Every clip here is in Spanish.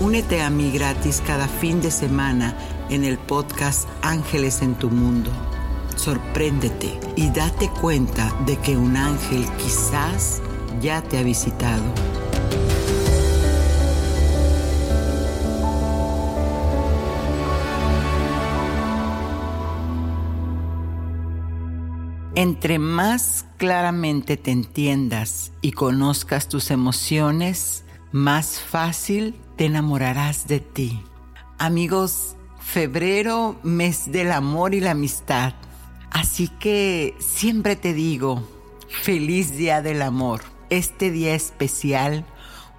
Únete a mí gratis cada fin de semana en el podcast Ángeles en tu Mundo. Sorpréndete y date cuenta de que un ángel quizás ya te ha visitado. Entre más claramente te entiendas y conozcas tus emociones, más fácil te enamorarás de ti. Amigos, febrero, mes del amor y la amistad. Así que siempre te digo, feliz día del amor. Este día especial,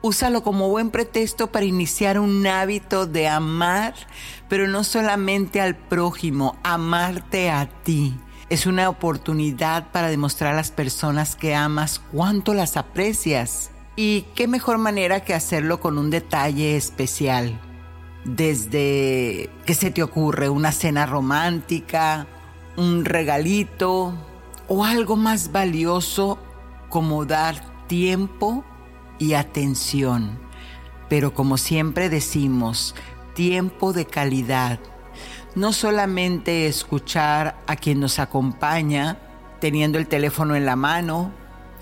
úsalo como buen pretexto para iniciar un hábito de amar, pero no solamente al prójimo, amarte a ti. Es una oportunidad para demostrar a las personas que amas cuánto las aprecias. Y qué mejor manera que hacerlo con un detalle especial. Desde que se te ocurre una cena romántica, un regalito o algo más valioso como dar tiempo y atención. Pero como siempre decimos, tiempo de calidad. No solamente escuchar a quien nos acompaña teniendo el teléfono en la mano,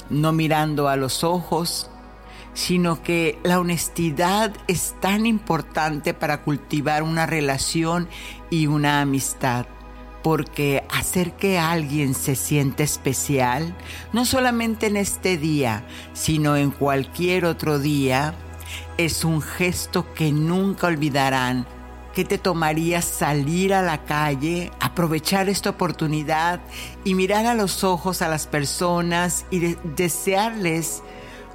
no mirando a los ojos, sino que la honestidad es tan importante para cultivar una relación y una amistad. Porque hacer que alguien se siente especial, no solamente en este día, sino en cualquier otro día, es un gesto que nunca olvidarán ¿Qué te tomaría salir a la calle, aprovechar esta oportunidad y mirar a los ojos a las personas y desearles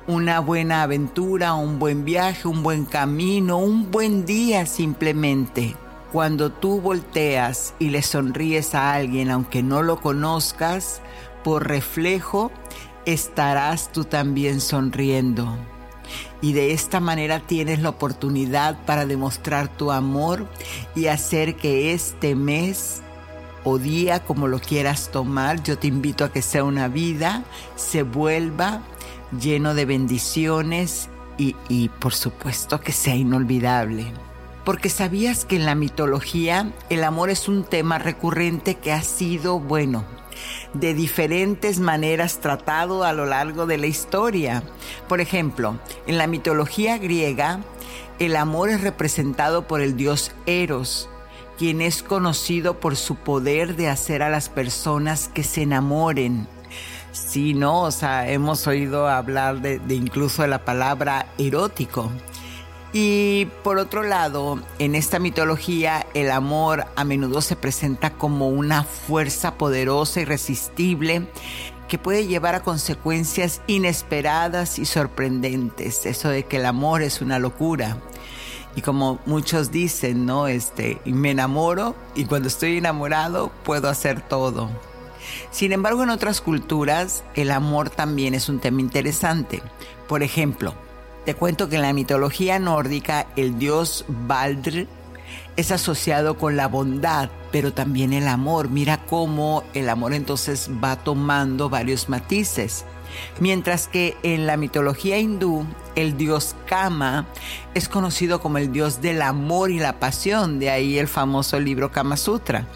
una buena aventura, un buen viaje, un buen camino, un buen día simplemente. Cuando tú volteas y le sonríes a alguien aunque no lo conozcas, por reflejo estarás tú también sonriendo. Y de esta manera tienes la oportunidad para demostrar tu amor y hacer que este mes o día, como lo quieras tomar, yo te invito a que sea una vida, se vuelva lleno de bendiciones y, por supuesto que sea inolvidable. Porque sabías que en la mitología el amor es un tema recurrente que ha sido, bueno, de diferentes maneras tratado a lo largo de la historia. Por ejemplo, en la mitología griega, el amor es representado por el dios Eros, quien es conocido por su poder de hacer a las personas que se enamoren. Sí, ¿no? O sea, hemos oído hablar de, incluso de la palabra erótico. Y por otro lado, en esta mitología el amor a menudo se presenta como una fuerza poderosa, irresistible, que puede llevar a consecuencias inesperadas y sorprendentes. Eso de que el amor es una locura. Y como muchos dicen, ¿no? Este, me enamoro y cuando estoy enamorado puedo hacer todo. Sin embargo, en otras culturas, el amor también es un tema interesante. Por ejemplo, te cuento que en la mitología nórdica, el dios Baldr es asociado con la bondad, pero también el amor. Mira cómo el amor entonces va tomando varios matices. Mientras que en la mitología hindú, el dios Kama es conocido como el dios del amor y la pasión, de ahí el famoso libro Kama Sutra.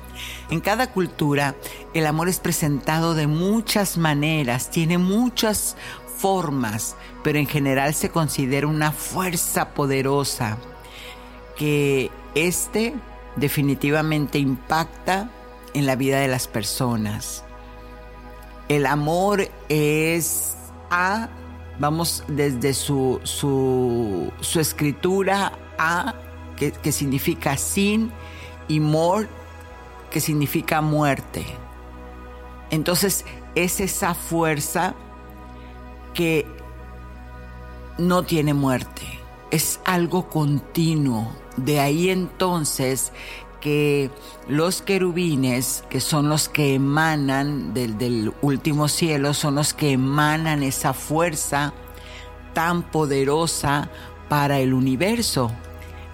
En cada cultura, el amor es presentado de muchas maneras, tiene muchas formas, pero en general se considera una fuerza poderosa que este definitivamente impacta en la vida de las personas. El amor es a, vamos desde su, su, escritura a, que, que significa sin, y mort, que significa muerte. Entonces es esa fuerza que no tiene muerte, es algo continuo. De ahí entonces que los querubines, que son los que emanan del, del, último cielo, son los que emanan esa fuerza tan poderosa para el universo.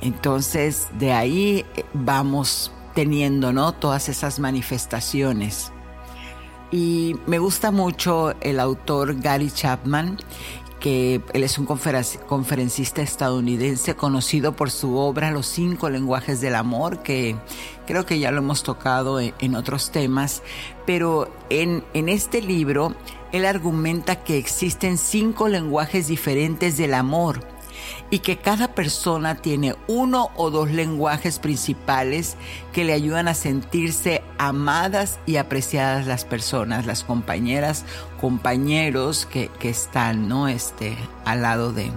Entonces de ahí eh, vamos teniendo, ¿no? Todas esas manifestaciones. Y me gusta mucho el autor Gary Chapman, que él es un conferencista estadounidense conocido por su obra Los cinco lenguajes del amor, que creo que ya lo hemos tocado en, otros temas, pero en, en este libro él argumenta que existen cinco lenguajes diferentes del amor y que cada persona tiene uno o dos lenguajes principales que le ayudan a sentirse amadas y apreciadas las personas, las compañeras, compañeros que, están ¿no? este, al lado de,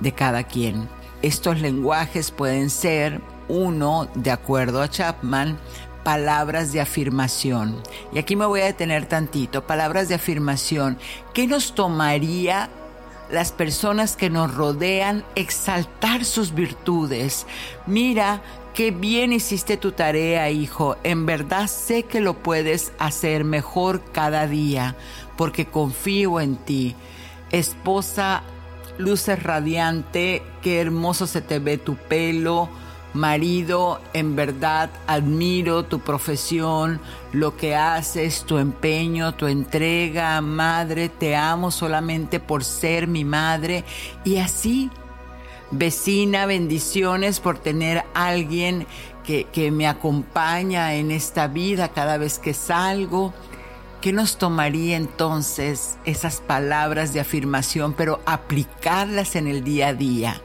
de cada quien. Estos lenguajes pueden ser uno, de acuerdo a Chapman, palabras de afirmación. Y aquí me voy a detener tantito. Palabras de afirmación. ¿Qué nos tomaría las personas que nos rodean, exaltar sus virtudes. Mira, qué bien hiciste tu tarea, hijo. En verdad sé que lo puedes hacer mejor cada día, porque confío en ti. Esposa, luces radiante, qué hermoso se te ve tu pelo Marido, en verdad admiro tu profesión, lo que haces, tu empeño, tu entrega. Madre, te amo solamente por ser mi madre. Y así, vecina, bendiciones por tener alguien que, que me acompaña en esta vida cada vez que salgo ¿Qué nos tomaría entonces esas palabras de afirmación, pero aplicarlas en el día a día?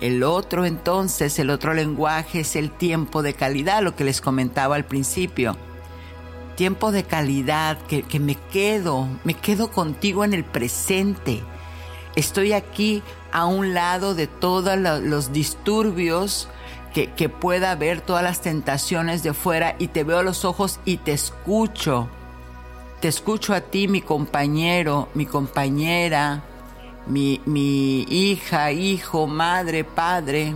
El otro entonces, el otro lenguaje es el tiempo de calidad, lo que les comentaba al principio. Tiempo de calidad, que, me quedo, me quedo contigo en el presente. Estoy aquí a un lado de todos los disturbios que, que pueda haber, todas las tentaciones de fuera y te veo a los ojos y te escucho te escucho a ti, mi compañero, mi compañera, mi, mi hija, hijo, madre, padre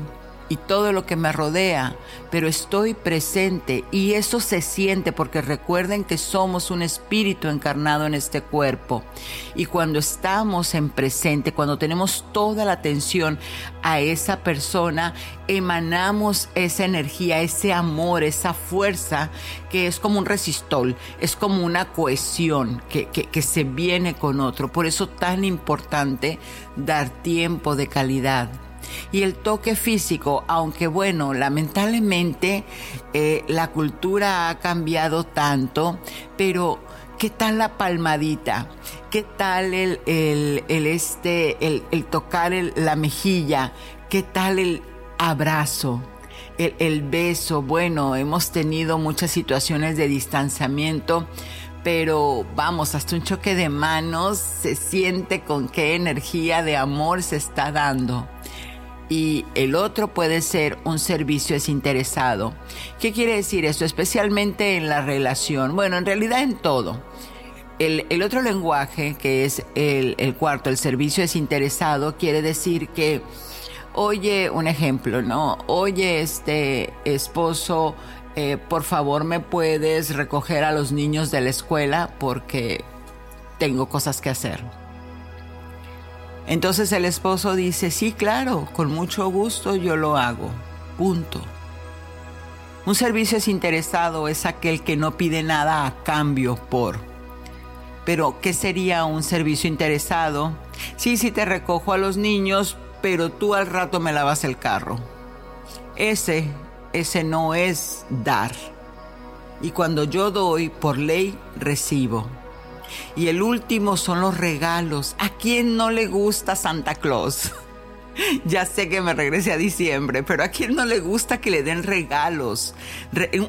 y todo lo que me rodea, pero estoy presente y eso se siente porque recuerden que somos un espíritu encarnado en este cuerpo. Y cuando estamos en presente, cuando tenemos toda la atención a esa persona, emanamos esa energía, ese amor, esa fuerza que es como un resistol, es como una cohesión que, que, se viene con otro. Por eso tan importante dar tiempo de calidad y el toque físico, aunque bueno, lamentablemente eh, la cultura ha cambiado tanto, pero ¿qué tal la palmadita? ¿Qué tal el, este, el, tocar la mejilla? ¿Qué tal el abrazo? El, el, beso, bueno, hemos tenido muchas situaciones de distanciamiento, pero vamos, hasta un choque de manos se siente con qué energía de amor se está dando y el otro puede ser un servicio desinteresado. ¿Qué quiere decir esto? Especialmente en la relación. Bueno, en realidad en todo. El, otro lenguaje, que es el, cuarto, el servicio desinteresado, quiere decir que, oye, un ejemplo, ¿no? Oye, este esposo, eh, por favor me puedes recoger a los niños de la escuela porque tengo cosas que hacer entonces el esposo dice, sí, claro, con mucho gusto yo lo hago. Punto. Un servicio desinteresado es aquel que no pide nada a cambio por. Pero, ¿qué sería un servicio interesado? Sí, sí te recojo a los niños, pero tú al rato me lavas el carro. Ese, ese no es dar. Y cuando yo doy, por ley, recibo. Y el último son los regalos. ¿A quién no le gusta Santa Claus? ya sé que me regrese a diciembre, pero a quién no le gusta que le den regalos.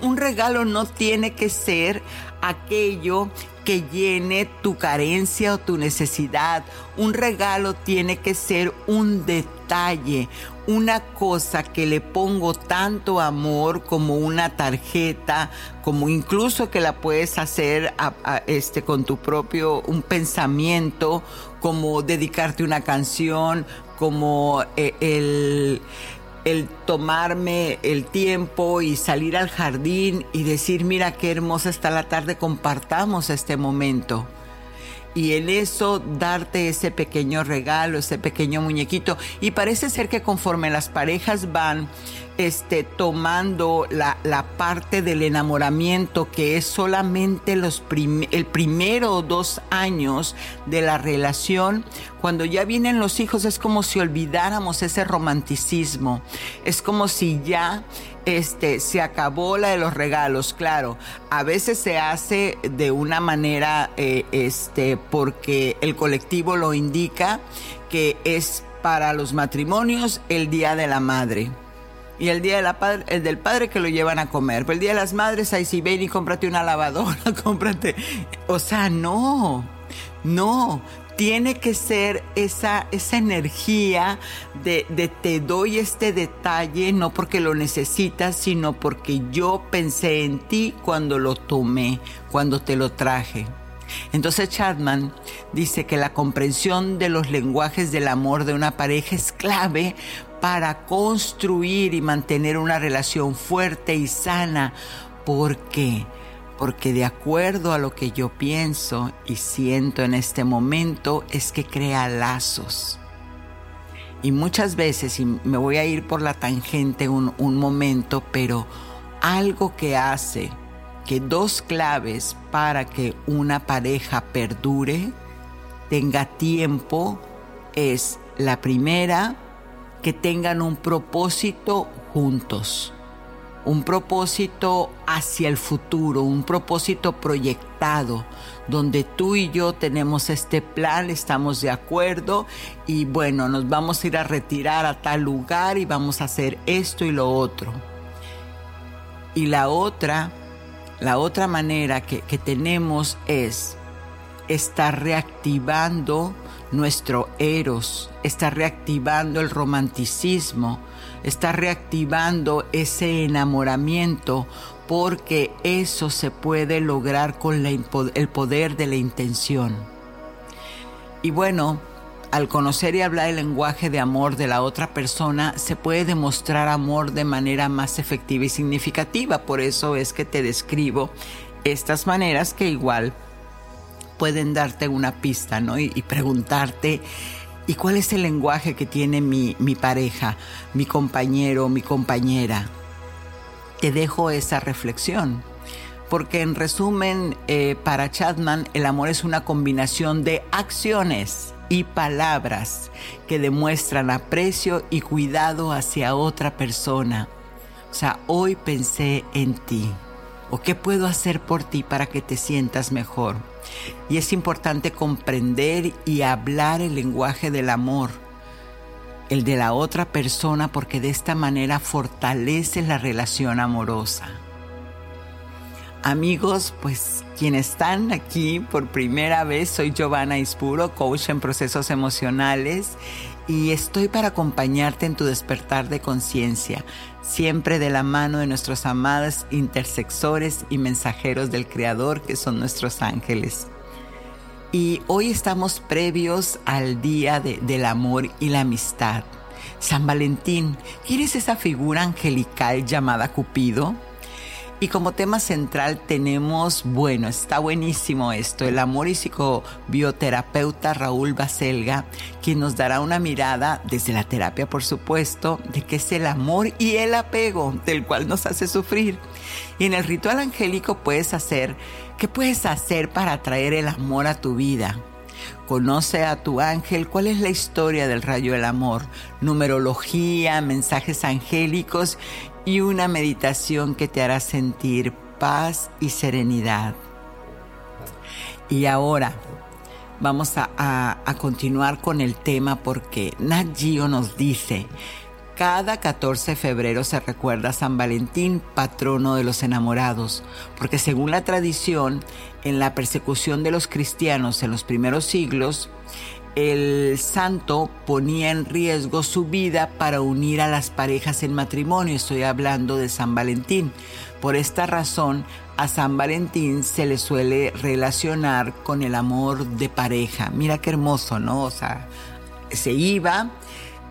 un regalo no tiene que ser aquello que llene tu carencia o tu necesidad. Un regalo tiene que ser un detalle, una cosa que le pongo tanto amor como una tarjeta, como incluso que la puedes hacer este, con tu propio un pensamiento, como dedicarte una canción, como eh, el el tomarme el tiempo y salir al jardín y decir, mira qué hermosa está la tarde, compartamos este momento. Y en eso darte ese pequeño regalo, ese pequeño muñequito. Y parece ser que conforme las parejas van este, tomando la, parte del enamoramiento que es solamente los el primero dos años de la relación, cuando ya vienen los hijos es como si olvidáramos ese romanticismo, es como si ya este, se acabó la de los regalos, claro, a veces se hace de una manera, eh, este, porque el colectivo lo indica, que es para los matrimonios el Día de la Madre y el día padre, el del padre que lo llevan a comer. Pero el día de las madres, ahí sí ven y cómprate una lavadora, cómprate. O sea, no, no. Tiene que ser esa, esa energía de, de te doy este detalle, no porque lo necesitas, sino porque yo pensé en ti cuando lo tomé, cuando te lo traje. Entonces Chapman dice que la comprensión de los lenguajes del amor de una pareja es clave para construir y mantener una relación fuerte y sana. ¿Por qué? Porque de acuerdo a lo que yo pienso y siento en este momento es que crea lazos. Y muchas veces, y me voy a ir por la tangente un, un momento, pero algo que hace que dos claves para que una pareja perdure, tenga tiempo, es la primera, que tengan un propósito juntos, un propósito hacia el futuro, un propósito proyectado, donde tú y yo tenemos este plan, estamos de acuerdo y bueno, nos vamos a ir a retirar a tal lugar y vamos a hacer esto y lo otro. Y la otra, la otra manera que, que tenemos es estar reactivando nuestro eros, está reactivando el romanticismo, está reactivando ese enamoramiento, porque eso se puede lograr con el poder de la intención. Y bueno, al conocer y hablar el lenguaje de amor de la otra persona, se puede demostrar amor de manera más efectiva y significativa. Por eso es que te describo estas maneras que igual pueden darte una pista, ¿no? Y, preguntarte, ¿y cuál es el lenguaje que tiene mi, pareja, mi compañero, mi compañera? Te dejo esa reflexión. Porque en resumen, eh, para Chapman, el amor es una combinación de acciones y palabras que demuestran aprecio y cuidado hacia otra persona. O sea, hoy pensé en ti. ¿O qué puedo hacer por ti para que te sientas mejor? Y es importante comprender y hablar el lenguaje del amor, el de la otra persona, porque de esta manera fortalece la relación amorosa. Amigos, pues quienes están aquí por primera vez, soy Giovanna Ispuro, coach en procesos emocionales y estoy para acompañarte en tu despertar de conciencia, siempre de la mano de nuestros amados intersexores y mensajeros del Creador que son nuestros ángeles. Y hoy estamos previos al Día del Amor y la Amistad. San Valentín, ¿quieres esa figura angelical llamada Cupido? Y como tema central tenemos, bueno, está buenísimo esto, el amor y psicobioterapeuta Raúl Baselga, quien nos dará una mirada desde la terapia, por supuesto, de qué es el amor y el apego del cual nos hace sufrir. Y en el ritual angélico puedes hacer, ¿qué puedes hacer para atraer el amor a tu vida? Conoce a tu ángel, cuál es la historia del rayo del amor, numerología, mensajes angélicos y una meditación que te hará sentir paz y serenidad. Y ahora vamos a, continuar con el tema porque Nat nos dice, cada 14 de febrero se recuerda a San Valentín, patrono de los enamorados, porque según la tradición, en la persecución de los cristianos en los primeros siglos, el santo ponía en riesgo su vida para unir a las parejas en matrimonio. Estoy hablando de San Valentín. Por esta razón, a San Valentín se le suele relacionar con el amor de pareja. Mira qué hermoso, ¿no? O sea, se iba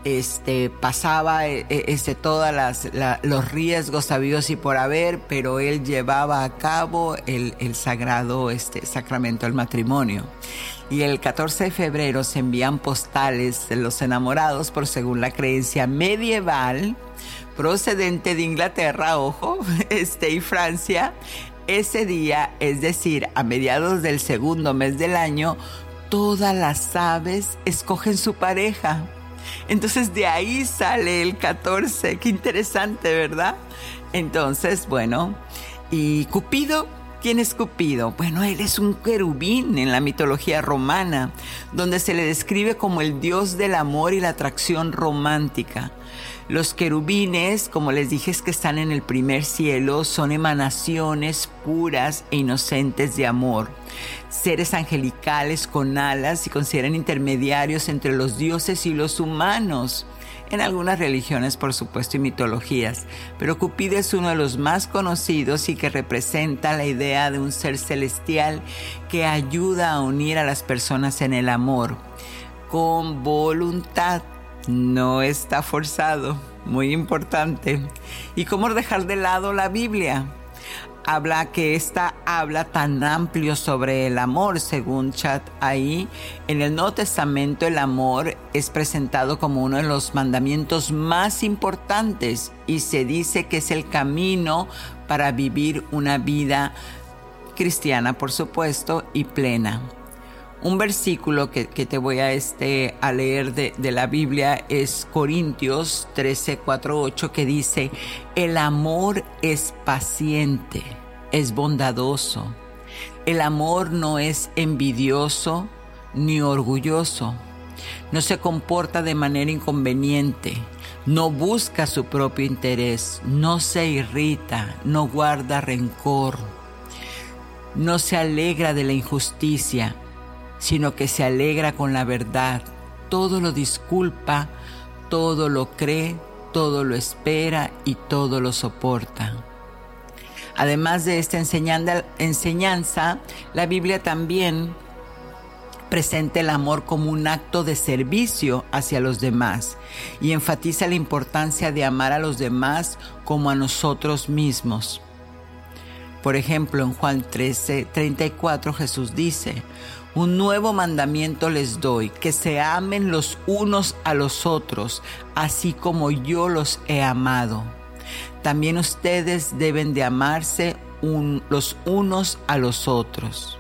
este, pasaba e, e, este, todos los riesgos sabidos y por haber, pero él llevaba a cabo el, sagrado este, sacramento del matrimonio. Y el 14 de febrero se envían postales de los enamorados por según la creencia medieval procedente de Inglaterra, ojo, este, y Francia. Ese día, es decir, a mediados del segundo mes del año, todas las aves escogen su pareja entonces de ahí sale el 14. Qué interesante, ¿verdad? Entonces, bueno, y Cupido ¿Quién es Cupido? Bueno, él es un querubín en la mitología romana, donde se le describe como el dios del amor y la atracción romántica. Los querubines, como les dije, es que están en el primer cielo, son emanaciones puras e inocentes de amor. Seres angelicales con alas y consideran intermediarios entre los dioses y los humanos. En algunas religiones, por supuesto, y mitologías, pero Cupido es uno de los más conocidos y que representa la idea de un ser celestial que ayuda a unir a las personas en el amor con voluntad no está forzado, muy importante. ¿Y cómo dejar de lado la Biblia? Habla que esta habla tan amplio sobre el amor, según Chat ahí. En el Nuevo Testamento el amor es presentado como uno de los mandamientos más importantes y se dice que es el camino para vivir una vida cristiana, por supuesto, y plena. Un versículo que, te voy a, este, a leer de, de, la Biblia es Corintios 13, 4, 8, que dice, el amor es paciente, es bondadoso. El amor no es envidioso ni orgulloso. No se comporta de manera inconveniente. No busca su propio interés. No se irrita. No guarda rencor. No se alegra de la injusticia sino que se alegra con la verdad, todo lo disculpa, todo lo cree, todo lo espera y todo lo soporta. Además de esta enseñanza, la Biblia también presenta el amor como un acto de servicio hacia los demás y enfatiza la importancia de amar a los demás como a nosotros mismos. Por ejemplo, en Juan 13, 34 Jesús dice, un nuevo mandamiento les doy, que se amen los unos a los otros, así como yo los he amado. También ustedes deben de amarse los unos a los otros.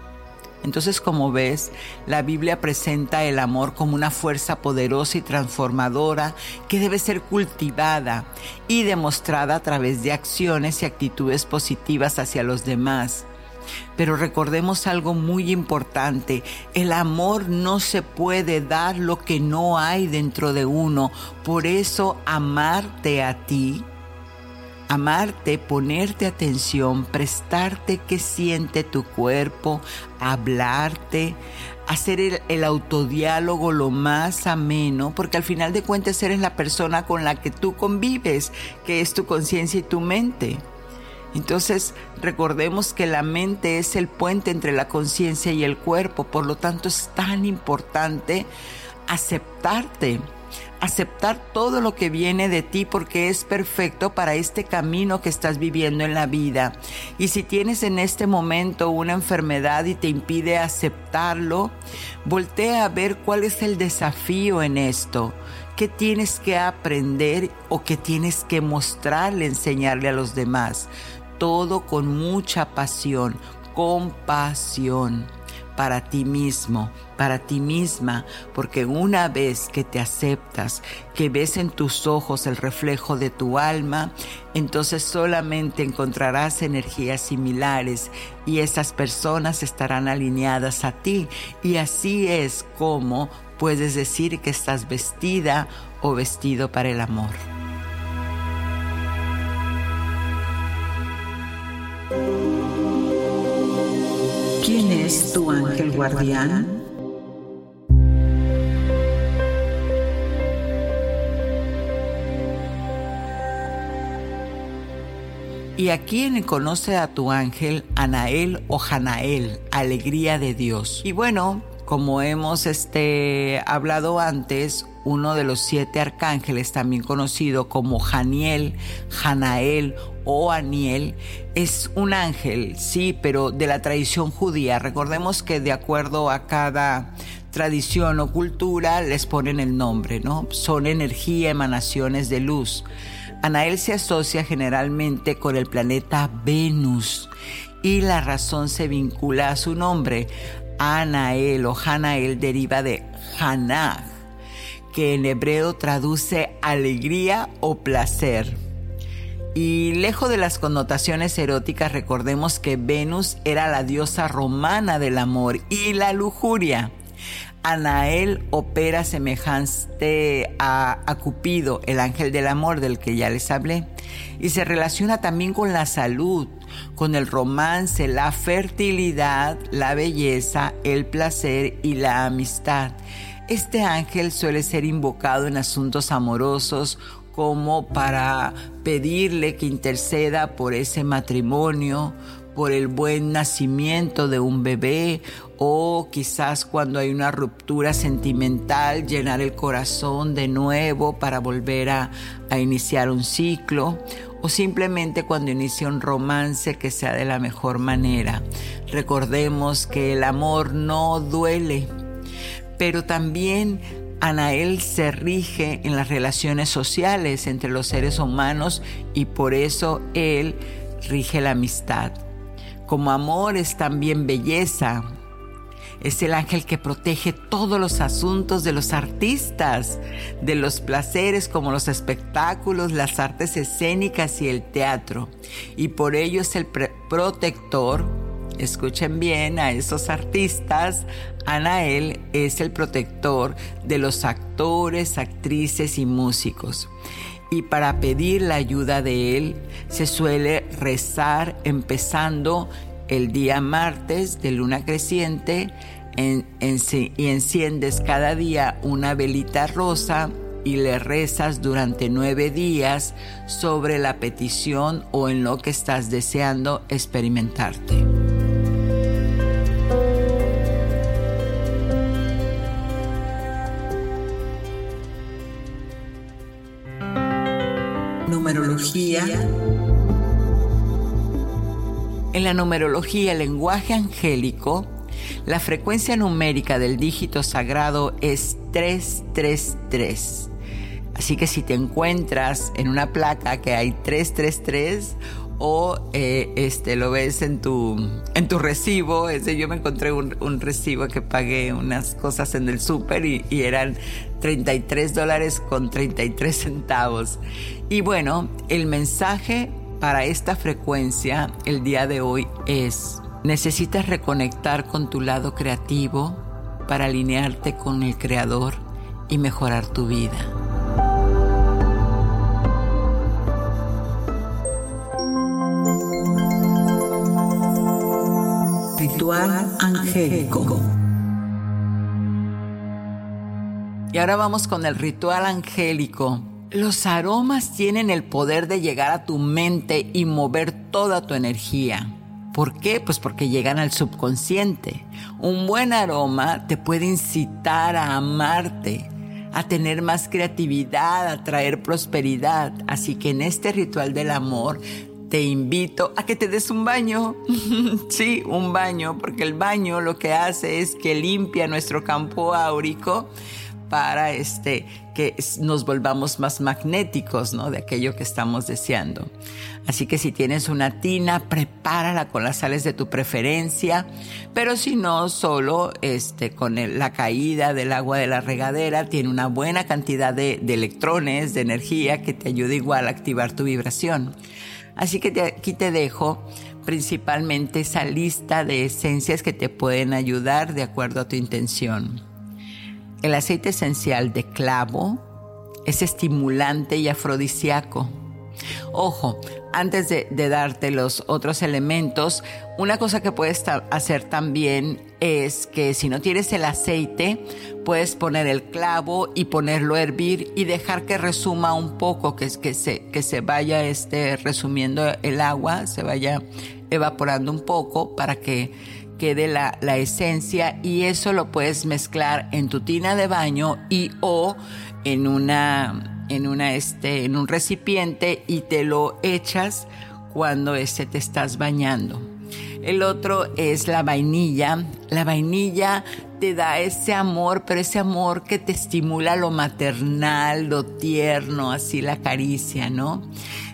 Entonces, como ves, la Biblia presenta el amor como una fuerza poderosa y transformadora que debe ser cultivada y demostrada a través de acciones y actitudes positivas hacia los demás. Pero recordemos algo muy importante, el amor no se puede dar lo que no hay dentro de uno. Por eso amarte a ti, amarte, ponerte atención, prestarte qué siente tu cuerpo, hablarte, hacer el, autodiálogo lo más ameno, porque al final de cuentas eres la persona con la que tú convives, que es tu conciencia y tu mente. Entonces, recordemos que la mente es el puente entre la conciencia y el cuerpo, por lo tanto es tan importante aceptarte aceptar todo lo que viene de ti porque es perfecto para este camino que estás viviendo en la vida. Y si tienes en este momento una enfermedad y te impide aceptarlo, voltea a ver cuál es el desafío en esto. ¿Qué tienes que aprender o qué tienes que mostrarle, enseñarle a los demás? Todo con mucha pasión, compasión para ti mismo, para ti misma, porque una vez que te aceptas, que ves en tus ojos el reflejo de tu alma, entonces solamente encontrarás energías similares y esas personas estarán alineadas a ti. Y así es como puedes decir que estás vestida o vestido para el amor. ¿Quién es tu ángel guardián? Y aquí en Conoce a tu ángel, Anael o Janael, alegría de Dios. Y bueno, como hemos este, hablado antes, uno de los siete arcángeles, también conocido como Janiel, Janael o Aniel, es un ángel, sí, pero de la tradición judía. Recordemos que de acuerdo a cada tradición o cultura les ponen el nombre, ¿no? Son energía, emanaciones de luz. Anael se asocia generalmente con el planeta Venus y la razón se vincula a su nombre. Anael o Hanael deriva de Hanah, que en hebreo traduce alegría o placer. Y lejos de las connotaciones eróticas, recordemos que Venus era la diosa romana del amor y la lujuria. Anael opera semejante a, Cupido, el ángel del amor del que ya les hablé, y se relaciona también con la salud, con el romance, la fertilidad, la belleza, el placer y la amistad. Este ángel suele ser invocado en asuntos amorosos como para pedirle que interceda por ese matrimonio, por el buen nacimiento de un bebé o quizás cuando hay una ruptura sentimental, llenar el corazón de nuevo para volver a, iniciar un ciclo o simplemente cuando inicia un romance que sea de la mejor manera. Recordemos que el amor no duele, pero también Anael se rige en las relaciones sociales entre los seres humanos y por eso él rige la amistad. Como amor es también belleza. Es el ángel que protege todos los asuntos de los artistas, de los placeres como los espectáculos, las artes escénicas y el teatro. Y por ello es el protector escuchen bien a esos artistas, Anael es el protector de los actores, actrices y músicos. Y para pedir la ayuda de él se suele rezar empezando el día martes de luna creciente y enciendes cada día una velita rosa y le rezas durante nueve días sobre la petición o en lo que estás deseando experimentarte. Numerología. En la numerología, lenguaje angélico, la frecuencia numérica del dígito sagrado es 333. Así que si te encuentras en una placa que hay 333 o eh, este, lo ves en tu, en tu recibo. Yo me encontré un, recibo que pagué unas cosas en el súper y, y, eran 33 dólares con 33 centavos. Y bueno, el mensaje para esta frecuencia el día de hoy es, necesitas reconectar con tu lado creativo para alinearte con el Creador y mejorar tu vida. Ritual angélico. Y ahora vamos con el ritual angélico. Los aromas tienen el poder de llegar a tu mente y mover toda tu energía. ¿Por qué? Pues porque llegan al subconsciente. Un buen aroma te puede incitar a amarte, a tener más creatividad, a traer prosperidad. Así que en este ritual del amor te invito a que te des un baño. sí, un baño, porque el baño lo que hace es que limpia nuestro campo áurico para este, que nos volvamos más magnéticos ¿no? de aquello que estamos deseando. Así que si tienes una tina, prepárala con las sales de tu preferencia, pero si no, solo este, con la caída del agua de la regadera tiene una buena cantidad de, electrones, de energía que te ayuda igual a activar tu vibración. Así que aquí te dejo principalmente esa lista de esencias que te pueden ayudar de acuerdo a tu intención. El aceite esencial de clavo es estimulante y afrodisíaco. Ojo, antes de, darte los otros elementos, una cosa que puedes hacer también es que si no tienes el aceite, puedes poner el clavo y ponerlo a hervir y dejar que resuma un poco, que, se, que se vaya este, resumiendo el agua, se vaya evaporando un poco para que quede la esencia y eso lo puedes mezclar en tu tina de baño y o en una en una este en un recipiente y te lo echas cuando este te estás bañando. El otro es la vainilla. La vainilla te da ese amor, pero ese amor que te estimula lo maternal, lo tierno, así la caricia, ¿no?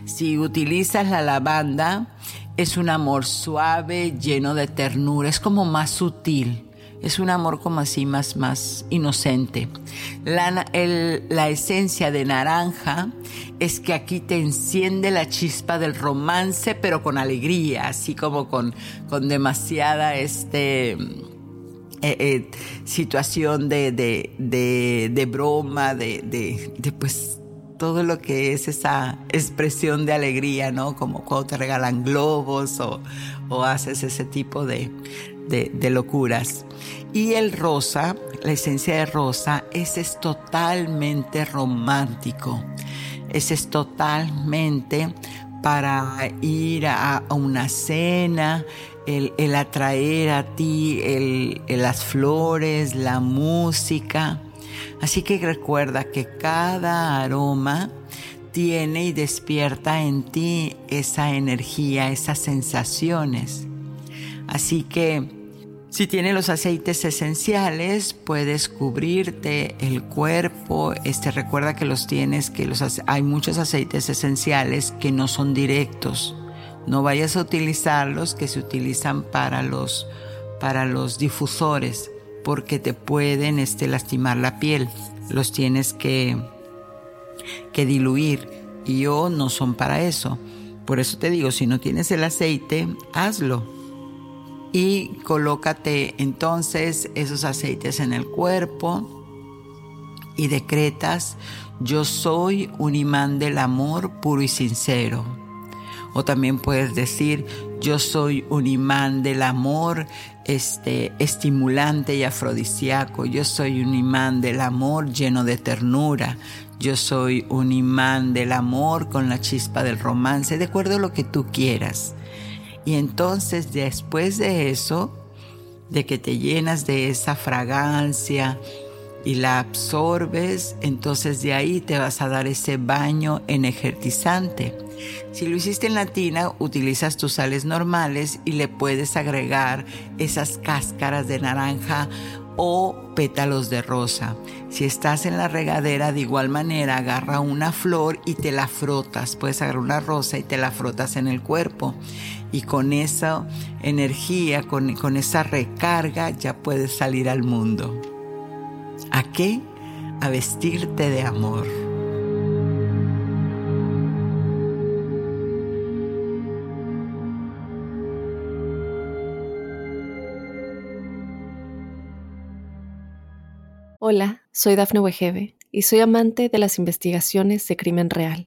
Si utilizas la lavanda, es un amor suave, lleno de ternura, es como más sutil. Es un amor como así más, más inocente. La, la esencia de naranja es que aquí te enciende la chispa del romance, pero con alegría, así como con, con demasiada este, eh, eh, situación de, de, de, de broma, de, de, pues todo lo que es esa expresión de alegría, ¿no? Como cuando te regalan globos o, haces ese tipo de, de, locuras. Y el rosa, la esencia de rosa, ese es totalmente romántico. Ese es totalmente para ir a, una cena, el, atraer a ti el, las flores, la música. Así que recuerda que cada aroma tiene y despierta en ti esa energía, esas sensaciones. Así que si tienes los aceites esenciales, puedes cubrirte el cuerpo. Este recuerda que los tienes, que los hay muchos aceites esenciales que no son directos. No vayas a utilizarlos que se utilizan para los para los difusores porque te pueden este, lastimar la piel. Los tienes que, que diluir y o no son para eso. Por eso te digo, si no tienes el aceite, hazlo. Y colócate entonces esos aceites en el cuerpo y decretas, yo soy un imán del amor puro y sincero. O también puedes decir, yo soy un imán del amor este, estimulante y afrodisíaco. Yo soy un imán del amor lleno de ternura. Yo soy un imán del amor con la chispa del romance, de acuerdo a lo que tú quieras. Y entonces después de eso, de que te llenas de esa fragancia y la absorbes, entonces de ahí te vas a dar ese baño energizante si lo hiciste en la tina, utilizas tus sales normales y le puedes agregar esas cáscaras de naranja o pétalos de rosa. Si estás en la regadera, de igual manera, agarra una flor y te la frotas. Puedes agarrar una rosa y te la frotas en el cuerpo. Y con esa energía, con, con esa recarga, ya puedes salir al mundo. ¿A qué? A vestirte de amor. Hola, soy Dafne Wegebe y soy amante de las investigaciones de crimen real.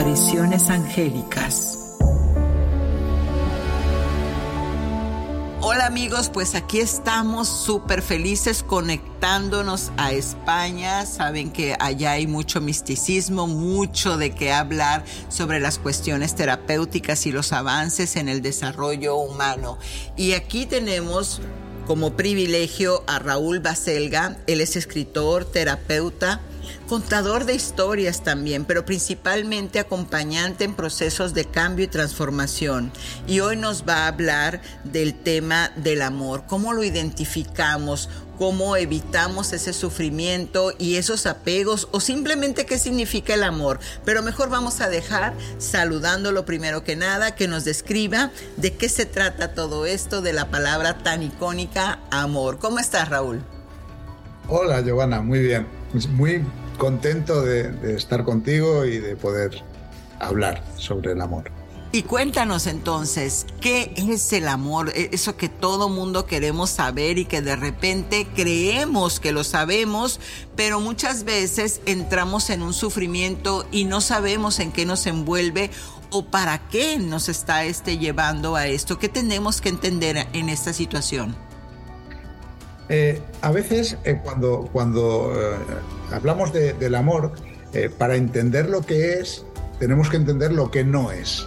Apariciones angélicas. Hola amigos, pues aquí estamos súper felices conectándonos a España. Saben que allá hay mucho misticismo, mucho de qué hablar sobre las cuestiones terapéuticas y los avances en el desarrollo humano. Y aquí tenemos como privilegio a Raúl Baselga. Él es escritor, terapeuta, contador de historias también, pero principalmente acompañante en procesos de cambio y transformación. Y hoy nos va a hablar del tema del amor, cómo lo identificamos, cómo evitamos ese sufrimiento y esos apegos o simplemente qué significa el amor. Pero mejor vamos a dejar saludándolo primero que nada, que nos describa de qué se trata todo esto de la palabra tan icónica amor. ¿Cómo estás, Raúl? Hola, Giovanna, muy bien. Muy contento de, estar contigo y de poder hablar sobre el amor. Y cuéntanos entonces, ¿qué es el amor? E, eso que todo mundo queremos saber y que de repente creemos que lo sabemos, pero muchas veces entramos en un sufrimiento y no sabemos en qué nos envuelve o para qué nos está este llevando a esto. ¿Qué tenemos que entender en esta situación? Eh, a veces eh, cuando, cuando eh, hablamos del amor, para entender lo que es, tenemos que entender lo que no es.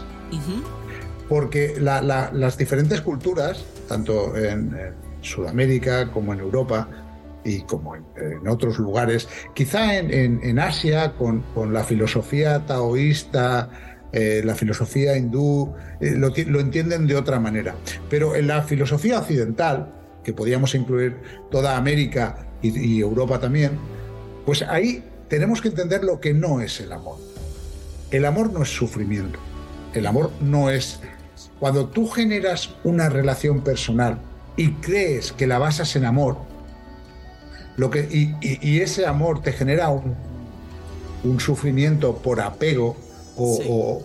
Porque las diferentes culturas, tanto en, Sudamérica como en Europa y como en, otros lugares, quizá en, Asia con, la filosofía taoísta, la filosofía hindú, lo, lo entienden de otra manera. Pero en la filosofía occidental, que podíamos incluir toda América y, Europa también, pues ahí tenemos que entender lo que no es el amor. El amor no es sufrimiento. El amor no es... Cuando tú generas una relación personal y crees que la basas en amor, lo que, y, ese amor te genera un, un sufrimiento por apego o,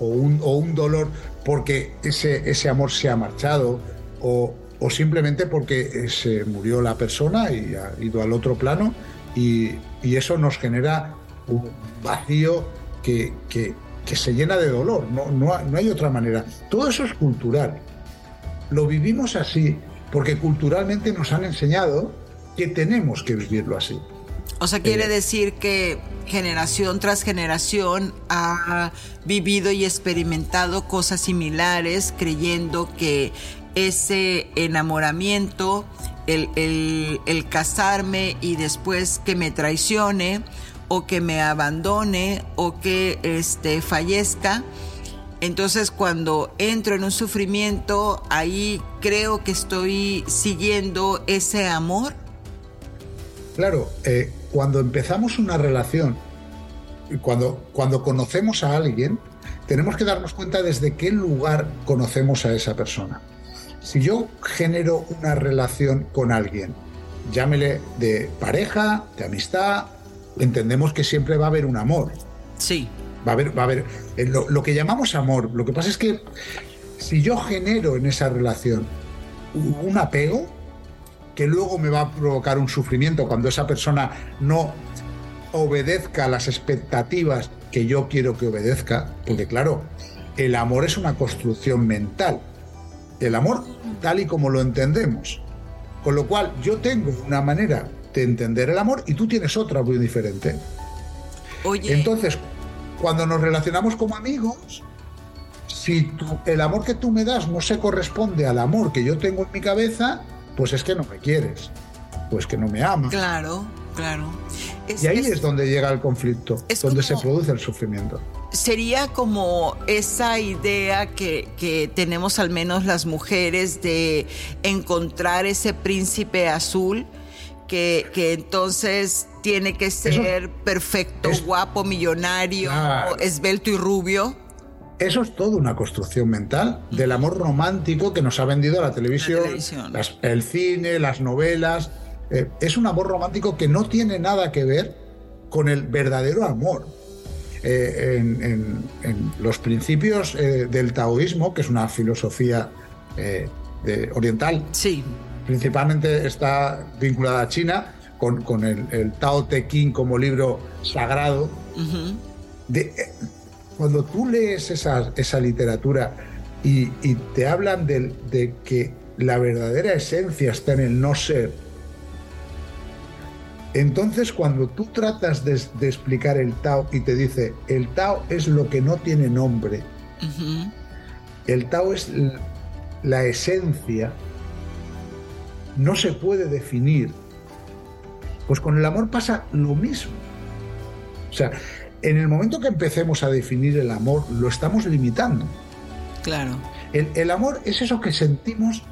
un, o, un, dolor porque ese, ese amor se ha marchado o, o simplemente porque eh, se murió la persona y ha ido al otro plano y, eso nos genera un vacío que, que, se llena de dolor, no, no, hay otra manera. Todo eso es cultural. Lo vivimos así porque culturalmente nos han enseñado que tenemos que vivirlo así. O sea, quiere eh, decir que generación tras generación ha vivido y experimentado cosas similares creyendo que ese enamoramiento, el, casarme y después que me traicione o que me abandone o que este, fallezca. Entonces cuando entro en un sufrimiento, ahí creo que estoy siguiendo ese amor. Claro, eh, cuando empezamos una relación, cuando, cuando conocemos a alguien, tenemos que darnos cuenta desde qué lugar conocemos a esa persona. Si yo genero una relación con alguien, llámele de pareja, de amistad, entendemos que siempre va a haber un amor. Sí. Va a haber, va a haber eh, lo, que llamamos amor. Lo que pasa es que si yo genero en esa relación un apego, que luego me va a provocar un sufrimiento cuando esa persona no obedezca las expectativas que yo quiero que obedezca, porque claro, el amor es una construcción mental el amor tal y como lo entendemos. Con lo cual yo tengo una manera de entender el amor y tú tienes otra muy diferente. Oye. Entonces, cuando nos relacionamos como amigos, si el amor que tú me das no se corresponde al amor que yo tengo en mi cabeza, pues es que no me quieres, pues que no me amas. Claro, claro. y ahí es, donde llega el conflicto, es donde se produce el sufrimiento sería como esa idea que, tenemos al menos las mujeres de encontrar ese príncipe azul que, entonces tiene que ser perfecto, guapo, millonario, esbelto y rubio. Eso es toda una construcción mental del amor romántico que nos ha vendido la televisión, el cine, las novelas. Eh, es un amor romántico que no tiene nada que ver con el verdadero amor. Eh, en, los principios eh, del taoísmo, que es una filosofía eh, oriental, sí. principalmente está vinculada a China, con, el, Tao Te Ching como libro sagrado. de, cuando tú lees esa, esa literatura y, te hablan de, de, que la verdadera esencia está en el no ser, entonces cuando tú tratas de, explicar el Tao y te dice, el Tao es lo que no tiene nombre, el Tao es la esencia, no se puede definir, pues con el amor pasa lo mismo. O sea, en el momento que empecemos a definir el amor, lo estamos limitando. Claro. El, amor es eso que sentimos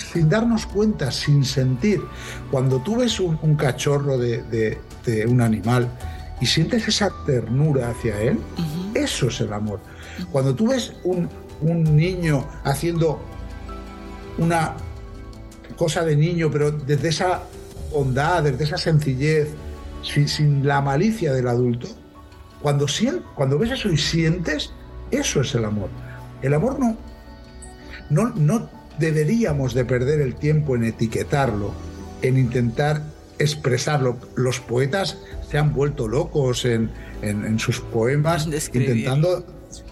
sin darnos cuenta, sin sentir. Cuando tú ves un, cachorro de, un animal y sientes esa ternura hacia él, eso es el amor. Cuando tú ves un, niño haciendo una cosa de niño, pero desde esa bondad, desde esa sencillez, sin la malicia del adulto, cuando, cuando ves eso y sientes, eso es el amor. El amor no, no, no deberíamos de perder el tiempo en etiquetarlo, en intentar expresarlo. Los poetas se han vuelto locos en, sus poemas intentando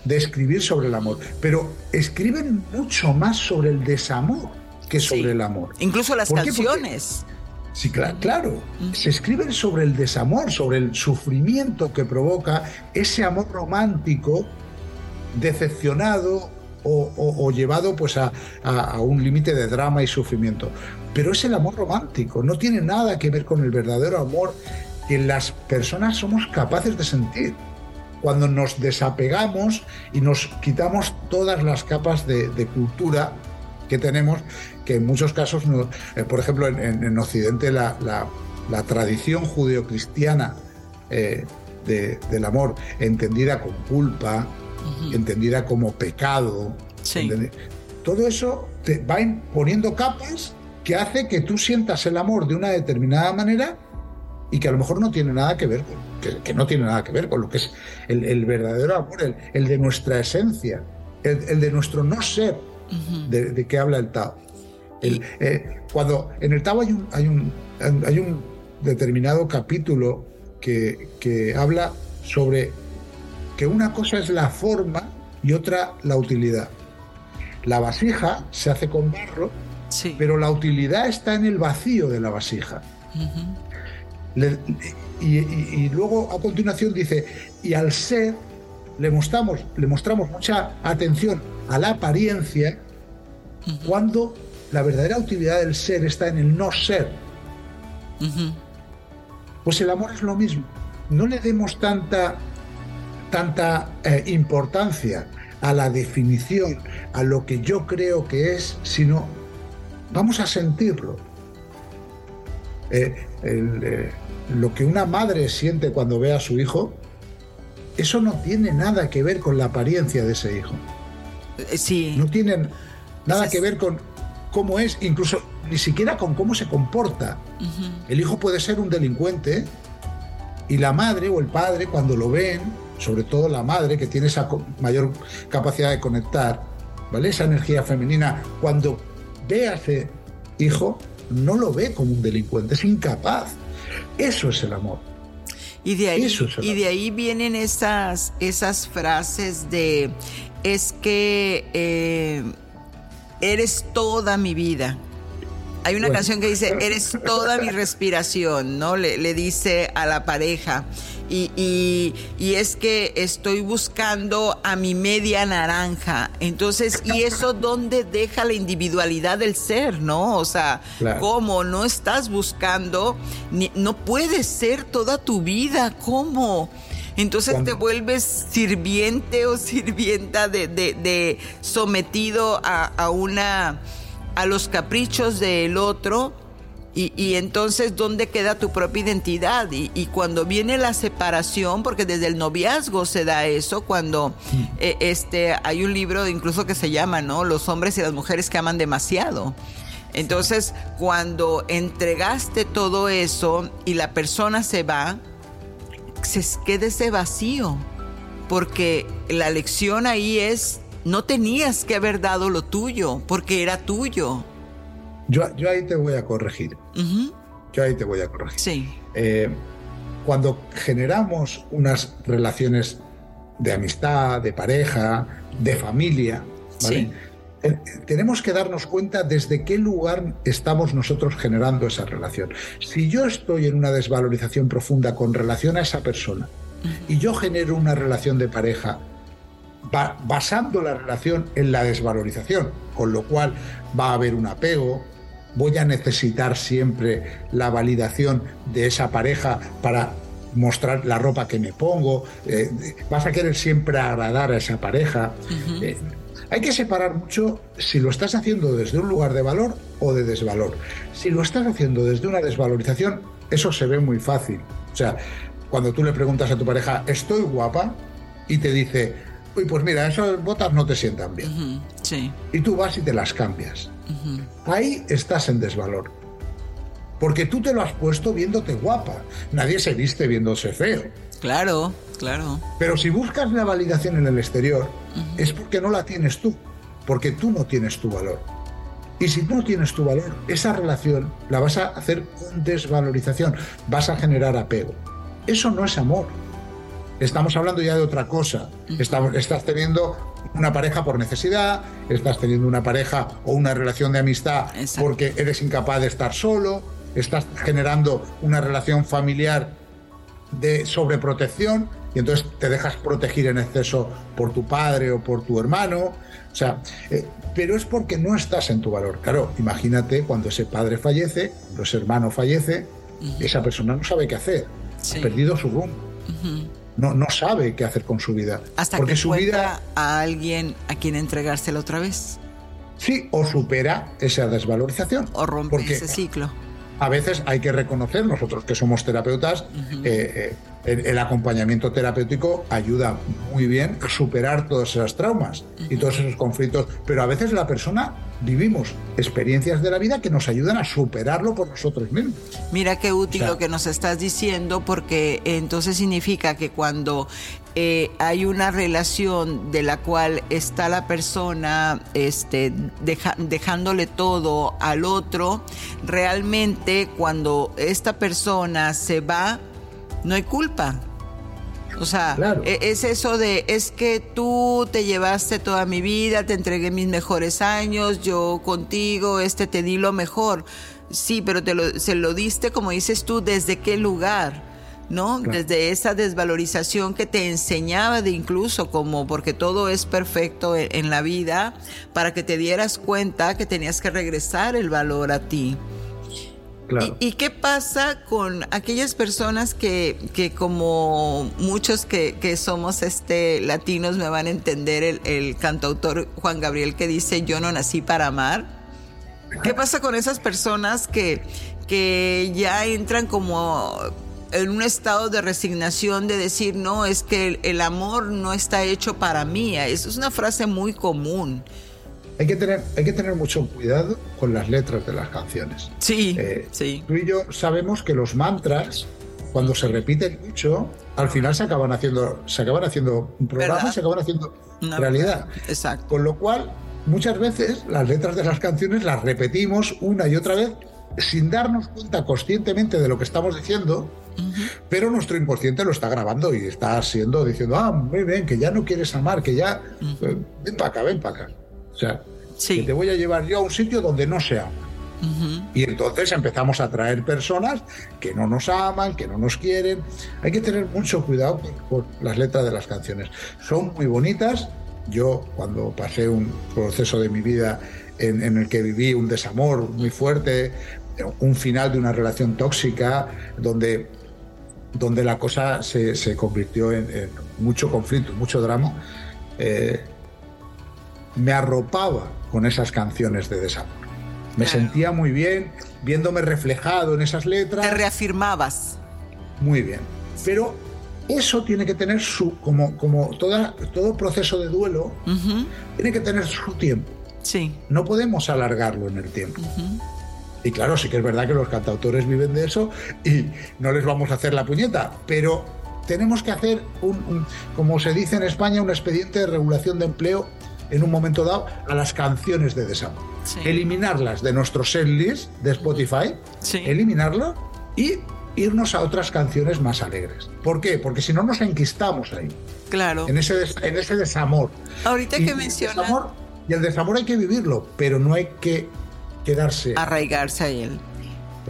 describir sobre el amor, pero escriben mucho más sobre el desamor que sobre el amor. Incluso las canciones. Sí, claro, Se escriben sobre el desamor, sobre el sufrimiento que provoca ese amor romántico decepcionado o, llevado pues a, un límite de drama y sufrimiento. Pero es el amor romántico, no tiene nada que ver con el verdadero amor que las personas somos capaces de sentir. Cuando nos desapegamos y nos quitamos todas las capas de cultura que tenemos que en muchos casos, eh, por ejemplo, en, Occidente la, tradición judeocristiana eh, del amor, entendida como culpa, entendida como pecado, todo eso te va imponiendo capas que hace que tú sientas el amor de una determinada manera y que a lo mejor no tiene nada que ver con, que, no tiene nada que ver con lo que es el, verdadero amor, el, de nuestra esencia, el, de nuestro no ser, de, de que habla el Tao. Eh, cuando en el Tao hay un, hay un, hay un determinado capítulo que, que, habla sobre que una cosa es la forma y otra la utilidad. La vasija se hace con barro, pero la utilidad está en el vacío de la vasija. y, luego a continuación dice, y al ser le mostramos, le mostramos mucha atención a la apariencia cuando la verdadera utilidad del ser está en el no ser. Pues el amor es lo mismo. No le demos tanta, tanta eh, importancia a la definición, a lo que yo creo que es, sino vamos a sentirlo. Eh, eh, lo que una madre siente cuando ve a su hijo, eso no tiene nada que ver con la apariencia de ese hijo. Sí. No tiene nada que ver con, cómo es, incluso ni siquiera con cómo se comporta. El hijo puede ser un delincuente y la madre o el padre cuando lo ven, sobre todo la madre que tiene esa mayor capacidad de conectar, ¿vale? Esa energía femenina, cuando ve a ese hijo, no lo ve como un delincuente, es incapaz. Eso es el amor. Y de ahí, y de ahí vienen esas, esas frases de es que eh, eres toda mi vida. Hay una canción que dice, eres toda mi respiración, ¿no? Le, dice a la pareja. Y, y, es que estoy buscando a mi media naranja. Entonces, ¿y eso dónde deja la individualidad del ser, no? O sea, ¿cómo? No estás buscando, no puedes ser toda tu vida, ¿cómo? Entonces te vuelves sirviente o sirvienta de, sometido a, una a los caprichos del otro. Y, entonces, ¿dónde queda tu propia identidad? Y, cuando viene la separación, porque desde el noviazgo se da eso, cuando mm. eh, este, hay un libro incluso que se llama, ¿no? Los hombres y las mujeres que aman demasiado. Entonces, cuando entregaste todo eso y la persona se va, se quede ese vacío, porque la lección ahí es, no tenías que haber dado lo tuyo, porque era tuyo. Yo, yo ahí te voy a corregir. Yo ahí te voy a corregir. Sí. Eh, cuando generamos unas relaciones de amistad, de pareja, de familia, ¿vale? Eh, tenemos que darnos cuenta desde qué lugar estamos nosotros generando esa relación. Si yo estoy en una desvalorización profunda con relación a esa persona y yo genero una relación de pareja basando la relación en la desvalorización, con lo cual va a haber un apego, voy a necesitar siempre la validación de esa pareja para mostrar la ropa que me pongo, eh, vas a querer siempre agradar a esa pareja. Eh, hay que separar mucho si lo estás haciendo desde un lugar de valor o de desvalor. Si lo estás haciendo desde una desvalorización, eso se ve muy fácil. O sea, cuando tú le preguntas a tu pareja, ¿estoy guapa? Y te dice, uy, pues mira, esas botas no te sientan bien. sí. Y tú vas y te las cambias. Ahí estás en desvalor. Porque tú te lo has puesto viéndote guapa. Nadie se viste viéndose feo. Claro, claro. Pero si buscas la validación en el exterior, es porque no la tienes tú. Porque tú no tienes tu valor. Y si tú no tienes tu valor, esa relación la vas a hacer con desvalorización. Vas a generar apego. Eso no es amor. Estamos hablando ya de otra cosa. estás teniendo una pareja por necesidad, estás teniendo una pareja o una relación de amistad porque eres incapaz de estar solo, estás generando una relación familiar de sobreprotección y entonces te dejas proteger en exceso por tu padre o por tu hermano. O sea, eh, pero es porque no estás en tu valor. Claro, imagínate cuando ese padre fallece, cuando ese hermano fallece, esa persona no sabe qué hacer, ha perdido su rumbo no, no sabe qué hacer con su vida. Hasta porque que su vida a alguien a quien entregársela otra vez. Sí, o supera esa desvalorización. O rompe ese ciclo. A veces hay que reconocer, nosotros que somos terapeutas, eh, eh, el, acompañamiento terapéutico ayuda muy bien a superar todos esos traumas y todos esos conflictos, pero a veces la persona vivimos experiencias de la vida que nos ayudan a superarlo por nosotros mismos. Mira qué útil lo que nos estás diciendo porque entonces significa que cuando eh, hay una relación de la cual está la persona este, dejándole todo al otro, realmente cuando esta persona se va, no hay culpa. O sea, e, es eso de, es que tú te llevaste toda mi vida, te entregué mis mejores años, yo contigo, este te di lo mejor. Sí, pero te lo, se lo diste, como dices tú, desde qué lugar. ¿no? Desde esa desvalorización que te enseñaba de incluso como porque todo es perfecto en, en, la vida, para que te dieras cuenta que tenías que regresar el valor a ti. ¿Y, qué pasa con aquellas personas que, que como muchos que, que, somos este latinos me van a entender el, el, cantautor Juan Gabriel que dice yo no nací para amar? ¿Qué pasa con esas personas que, que ya entran como en un estado de resignación de decir, no, es que el, el amor no está hecho para mí? Eso es una frase muy común. Hay que, tener, hay que tener mucho cuidado con las letras de las canciones. Sí, eh, sí. Tú y yo sabemos que los mantras, cuando se repiten mucho, al final se acaban haciendo, se acaban haciendo un programa, se acaban haciendo realidad. Exacto. Con lo cual, muchas veces las letras de las canciones las repetimos una y otra vez sin darnos cuenta conscientemente de lo que estamos diciendo, pero nuestro inconsciente lo está grabando y está siendo diciendo, ah, muy bien, que ya no quieres amar, que ya, eh, ven para acá, ven para acá. O sea, que te voy a llevar yo a un sitio donde no se ama. Y entonces empezamos a traer personas que no nos aman, que no nos quieren. Hay que tener mucho cuidado con, las letras de las canciones. Son muy bonitas. Yo cuando pasé un proceso de mi vida en, el que viví un desamor muy fuerte, un final de una relación tóxica, donde, donde la cosa se, convirtió en, mucho conflicto, mucho drama, eh, me arropaba con esas canciones de desamor. Me sentía muy bien viéndome reflejado en esas letras. Te reafirmabas. Muy bien. Pero eso tiene que tener su, como, como toda, todo proceso de duelo, tiene que tener su tiempo. Sí. No podemos alargarlo en el tiempo. Y claro, sí que es verdad que los cantautores viven de eso y no les vamos a hacer la puñeta, pero tenemos que hacer un como se dice en España, un expediente de regulación de empleo en un momento dado a las canciones de desamor. Eliminarlas de nuestro setlist de Spotify, eliminarlo y irnos a otras canciones más alegres. ¿Por qué? Porque si no nos enquistamos ahí. Claro. En ese, en ese desamor. Ahorita que mencionas... Y el desamor hay que vivirlo, pero no hay que quedarse. Arraigarse a él.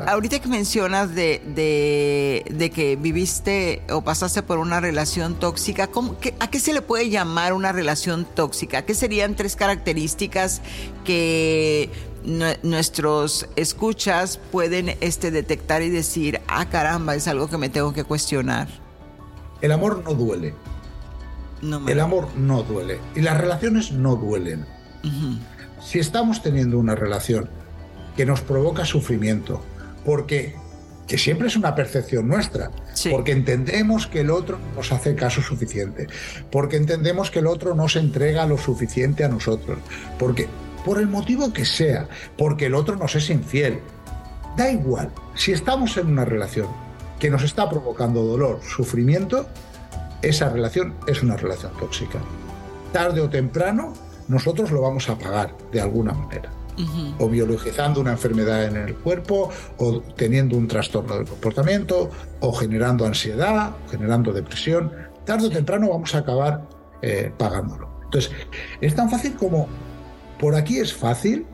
Ahorita que mencionas de, de, que viviste o pasaste por una relación tóxica, ¿a qué se le puede llamar una relación tóxica? ¿Qué serían tres características que nuestros escuchas pueden este, detectar y decir, ah caramba, es algo que me tengo que cuestionar? El amor no duele. el amor no duele. Y las relaciones no duelen. Si estamos teniendo una relación que nos provoca sufrimiento, porque que siempre es una percepción nuestra, porque entendemos que el otro nos hace caso suficiente, porque entendemos que el otro no se entrega lo suficiente a nosotros, porque por el motivo que sea, porque el otro nos es infiel. Da igual, si estamos en una relación que nos está provocando dolor, sufrimiento, esa relación es una relación tóxica. Tarde o temprano nosotros lo vamos a pagar de alguna manera. O biologizando una enfermedad en el cuerpo, o teniendo un trastorno del comportamiento, o generando ansiedad, generando depresión. Tarde o temprano vamos a acabar eh, pagándolo. Entonces, es tan fácil como por aquí es fácil.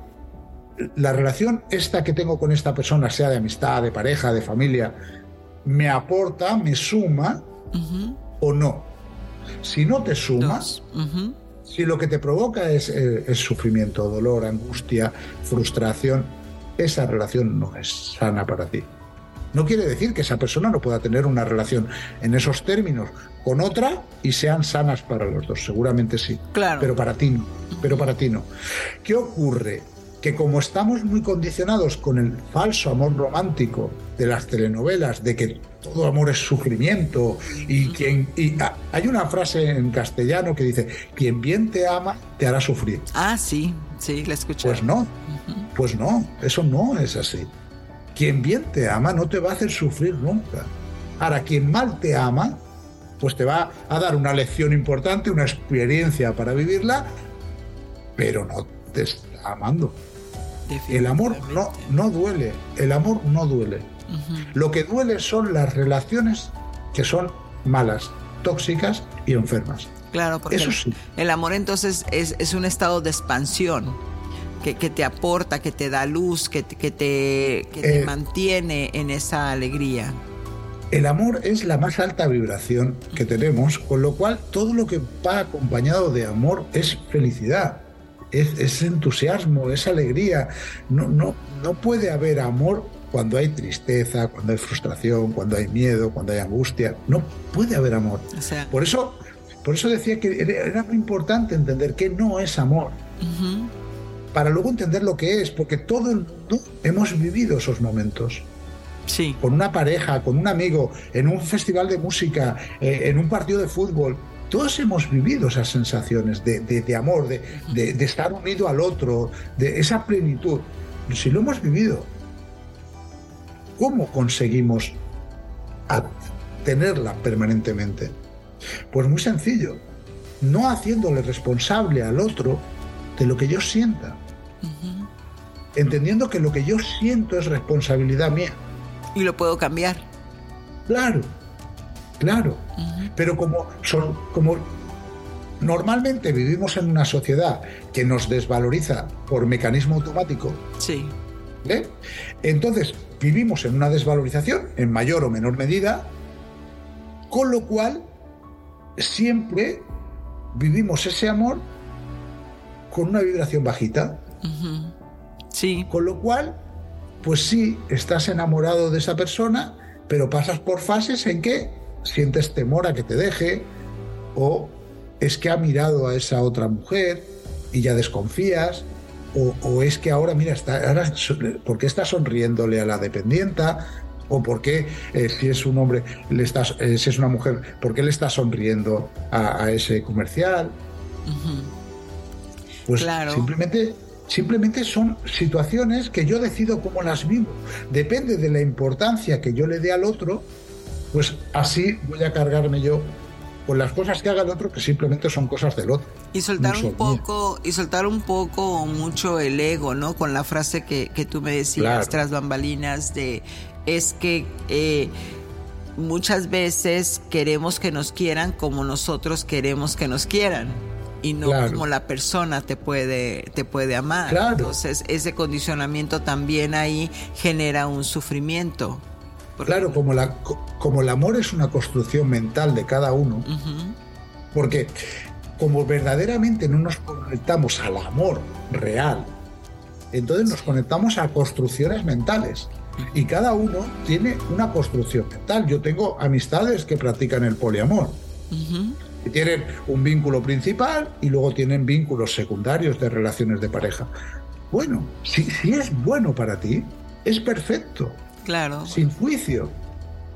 La relación esta que tengo con esta persona, sea de amistad, de pareja, de familia, me aporta, me suma o no. Si no te sumas, si lo que te provoca es, eh, es, sufrimiento, dolor, angustia, frustración, esa relación no es sana para ti. No quiere decir que esa persona no pueda tener una relación en esos términos con otra y sean sanas para los dos. Seguramente sí. Claro. Pero para ti no. Pero para ti no. ¿Qué ocurre? Que como estamos muy condicionados con el falso amor romántico de las telenovelas, de que todo amor es sufrimiento y quien y hay una frase en castellano que dice quien bien te ama te hará sufrir. Ah, sí, sí, la escuché. Pues no, pues no, eso no es así. Quien bien te ama no te va a hacer sufrir nunca. Ahora, quien mal te ama, pues te va a dar una lección importante, una experiencia para vivirla, pero no te está amando. El amor no, no duele, el amor no duele. Lo que duele son las relaciones que son malas, tóxicas y enfermas. Claro, porque Eso el amor entonces es, es un estado de expansión que, te aporta, que te da luz, que, que te, te eh, mantiene en esa alegría. El amor es la más alta vibración que tenemos, con lo cual todo lo que va acompañado de amor es felicidad, es, entusiasmo, es alegría. No, no, no puede haber amor cuando hay tristeza, cuando hay frustración, cuando hay miedo, cuando hay angustia. No puede haber amor. por, eso, por eso decía que era muy importante entender que no es amor para luego entender lo que es, porque todo el mundo hemos vivido esos momentos. Sí. Con una pareja, con un amigo, en un festival de música, eh, en un partido de fútbol. Todos hemos vivido esas sensaciones de, amor, de, estar unido al otro, de esa plenitud. Si lo hemos vivido, ¿cómo conseguimos tenerla permanentemente? Pues muy sencillo, no haciéndole responsable al otro de lo que yo sienta entendiendo que lo que yo siento es responsabilidad mía. Y lo puedo cambiar. Claro, claro. Pero como, son, como normalmente vivimos en una sociedad que nos desvaloriza por mecanismo automático. Sí. ¿eh? Entonces, vivimos en una desvalorización, en mayor o menor medida, con lo cual siempre vivimos ese amor con una vibración bajita. Sí. Con lo cual, pues sí, estás enamorado de esa persona, pero pasas por fases en que sientes temor a que te deje, o es que ha mirado a esa otra mujer y ya desconfías, o, es que ahora, mira, está, ahora, ¿por qué está sonriéndole a la dependienta? ¿O por qué, eh, si es un hombre, le estás, eh, si es una mujer, por qué le está sonriendo a, ese comercial? Pues claro. simplemente Simplemente son situaciones que yo decido cómo las vivo. Depende de la importancia que yo le dé al otro, pues así voy a cargarme yo con las cosas que haga el otro que simplemente son cosas del otro. Y soltar un poco, y soltar un poco mucho el ego, ¿no? Con la frase que, que tú me decías tras bambalinas de es que eh, muchas veces queremos que nos quieran como nosotros queremos que nos quieran y no como la persona te puede, te puede amar. Entonces ese condicionamiento también ahí genera un sufrimiento. Claro, como, la, como el amor es una construcción mental de cada uno, porque como verdaderamente no nos conectamos al amor real, entonces nos conectamos a construcciones mentales. Y cada uno tiene una construcción mental. Yo tengo amistades que practican el poliamor. Tienen un vínculo principal y luego tienen vínculos secundarios de relaciones de pareja. Bueno, si, si es bueno para ti, es perfecto. Claro. Sin juicio.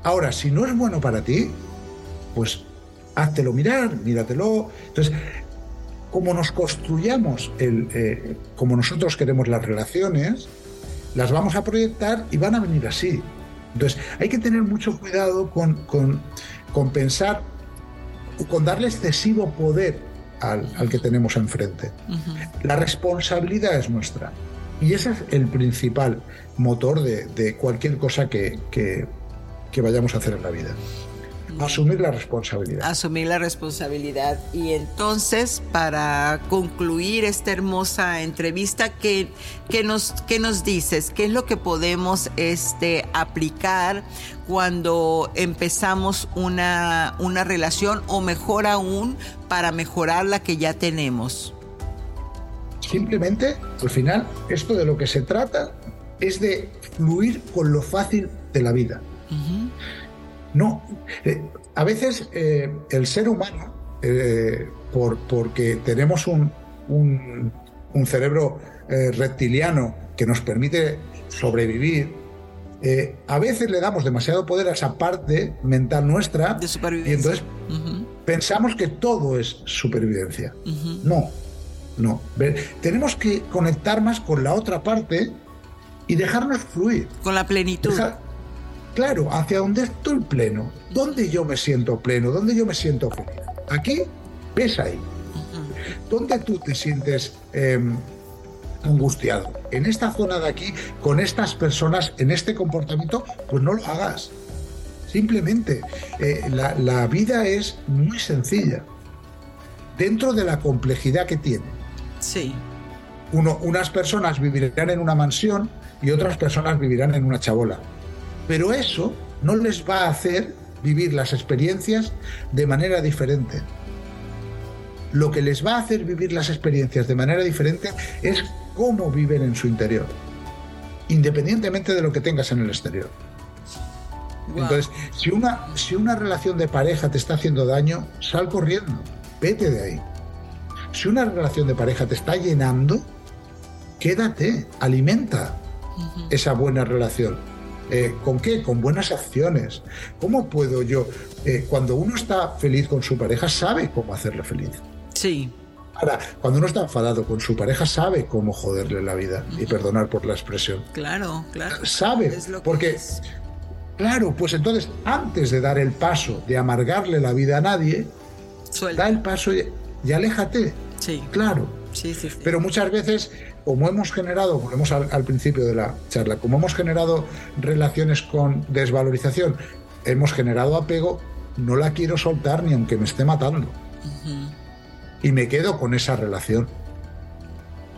Ahora, si no es bueno para ti, pues háztelo mirar, míratelo. Entonces, como nos construyamos, el, eh, como nosotros queremos las relaciones, las vamos a proyectar y van a venir así. Entonces, hay que tener mucho cuidado con, con, con pensar, con darle excesivo poder al, al que tenemos enfrente. La responsabilidad es nuestra. Y ese es el principal motor de, cualquier cosa que, que, vayamos a hacer en la vida. Asumir la responsabilidad. Asumir la responsabilidad. Y entonces, para concluir esta hermosa entrevista, ¿qué, nos, qué nos dices? ¿Qué es lo que podemos este, aplicar cuando empezamos una, una relación o mejor aún, para mejorar la que ya tenemos? Simplemente, al final, esto de lo que se trata es de fluir con lo fácil de la vida. No, eh, a veces eh, el ser humano, eh, por, porque tenemos un, un, cerebro reptiliano que nos permite sobrevivir, a veces le damos demasiado poder a esa parte mental nuestra y entonces pensamos que todo es supervivencia. No, no. Tenemos que conectar más con la otra parte y dejarnos fluir. Con la plenitud. claro, hacia donde estoy pleno. ¿Dónde yo me siento pleno? ¿Dónde yo me siento feliz? Aquí, ves ahí. ¿Dónde tú te sientes em, angustiado? En esta zona de aquí, con estas personas, en este comportamiento, pues no lo hagas. Simplemente, eh, la, la vida es muy sencilla, dentro de la complejidad que tiene. Sí. Uno, unas personas vivirán en una mansión y otras personas vivirán en una chabola. Pero eso no les va a hacer vivir las experiencias de manera diferente. Lo que les va a hacer vivir las experiencias de manera diferente es cómo viven en su interior, independientemente de lo que tengas en el exterior. Entonces, si una, si una relación de pareja te está haciendo daño, sal corriendo, vete de ahí. Si una relación de pareja te está llenando, quédate, alimenta esa buena relación. Eh, ¿Con qué? Con buenas acciones. ¿Cómo puedo yo? Eh, cuando uno está feliz con su pareja, sabe cómo hacerle feliz. Sí. Ahora, cuando uno está enfadado con su pareja, sabe cómo joderle la vida. Y perdonar por la expresión. Claro, claro. Sabe. porque, claro, pues entonces, antes de dar el paso de amargarle la vida a nadie, da el paso y, y aléjate. Sí. Claro. Sí, sí, Pero muchas veces, como hemos generado, volvemos al, principio de la charla, como hemos generado relaciones con desvalorización, hemos generado apego, no la quiero soltar ni aunque me esté matando. Y me quedo con esa relación.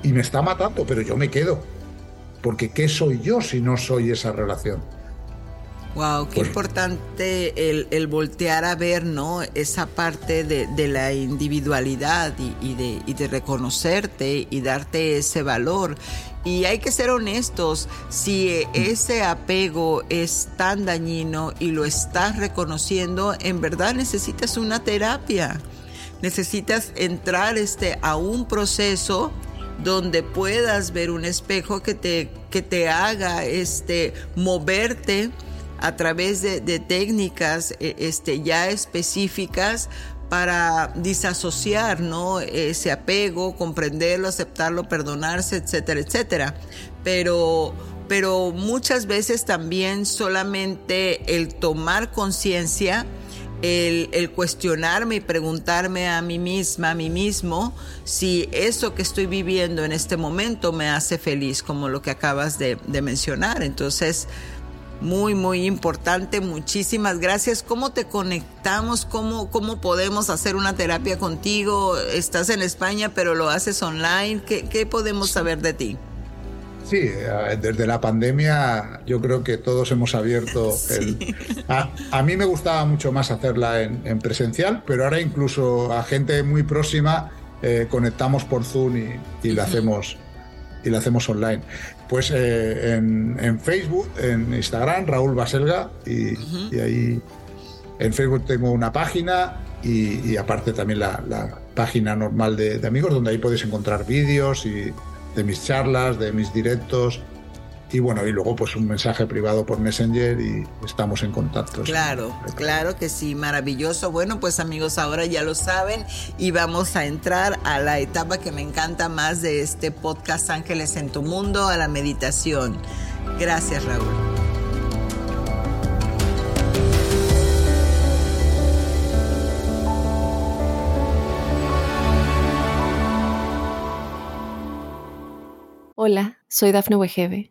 Y me está matando, pero yo me quedo. Porque ¿qué soy yo si no soy esa relación? Wow, qué importante el, voltear a ver, ¿no? Esa parte de, la individualidad y, de, y, de, reconocerte y darte ese valor. Y hay que ser honestos, si ese apego es tan dañino y lo estás reconociendo, en verdad necesitas una terapia. Necesitas entrar este, a un proceso donde puedas ver un espejo que te, que te haga este, moverte a través de, técnicas eh, este, ya específicas para disasociar ¿no? ese apego, comprenderlo, aceptarlo, perdonarse, etcétera, etcétera. Pero, pero muchas veces también solamente el tomar conciencia el, cuestionarme y preguntarme a mí misma, a mí mismo, si eso que estoy viviendo en este momento me hace feliz, como lo que acabas de, mencionar. Entonces, muy, muy importante. Muchísimas gracias. ¿Cómo te conectamos? ¿Cómo, ¿Cómo podemos hacer una terapia contigo? Estás en España, pero lo haces online. ¿Qué, qué podemos saber de ti? Sí, eh, desde la pandemia yo creo que todos hemos abierto. a, mí me gustaba mucho más hacerla en, presencial, pero ahora incluso a gente muy próxima eh, conectamos por Zoom y, la hacemos y la hacemos online. Pues eh, en, Facebook, en Instagram, Raúl Baselga, y, ahí en Facebook tengo una página y, aparte también la, página normal de, de, amigos, donde ahí podéis encontrar vídeos y de mis charlas, de mis directos. Y bueno, y luego pues un mensaje privado por Messenger y estamos en contacto. Claro, claro que sí, maravilloso. Bueno, pues amigos, ahora ya lo saben y vamos a entrar a la etapa que me encanta más de este podcast Ángeles en tu Mundo, a la meditación. Gracias, Raúl. Hola, soy Dafne Wegebe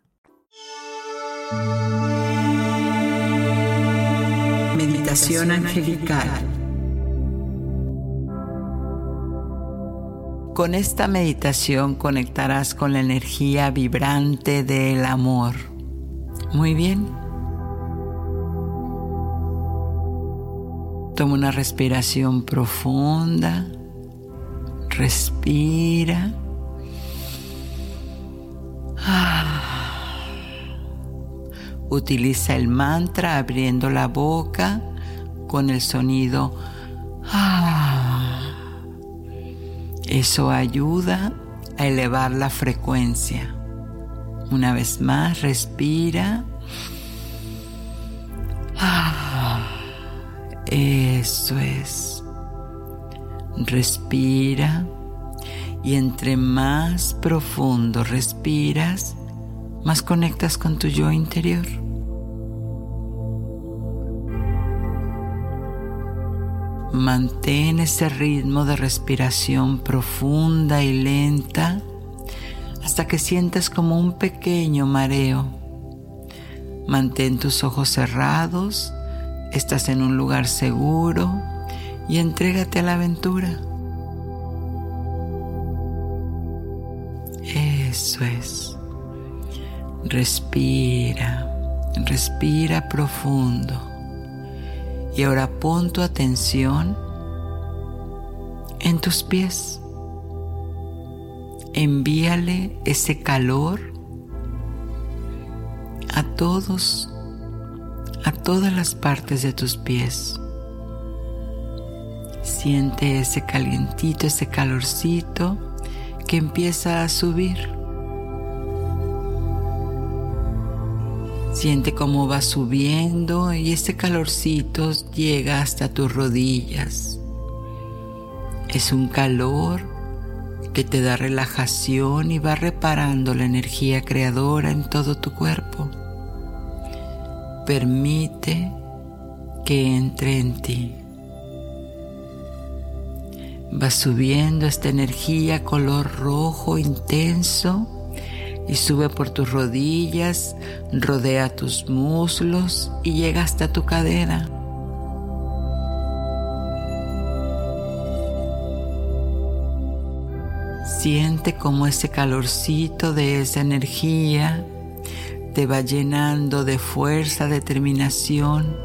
Meditación angelical. Con esta meditación conectarás con la energía vibrante del amor. Muy bien. Toma una respiración profunda. Respira. Utiliza el mantra abriendo la boca con el sonido Eso ayuda a elevar la frecuencia. Una vez más, respira. Eso es. Respira. Y entre más profundo respiras, más conectas con tu yo interior. Mantén ese ritmo de respiración profunda y lenta hasta que sientas como un pequeño mareo. Mantén tus ojos cerrados, estás en un lugar seguro y entrégate a la aventura. Eso es. Respira, respira profundo. Y ahora pon tu atención en tus pies. Envíale ese calor a todos, a todas las partes de tus pies. Siente ese calientito, ese calorcito que empieza a subir. Siente cómo va subiendo y ese calorcito llega hasta tus rodillas. Es un calor que te da relajación y va reparando la energía creadora en todo tu cuerpo. Permite que entre en ti. Va subiendo esta energía color rojo intenso y sube por tus rodillas, rodea tus muslos y llega hasta tu cadera. Siente como ese calorcito de esa energía te va llenando de fuerza, determinación.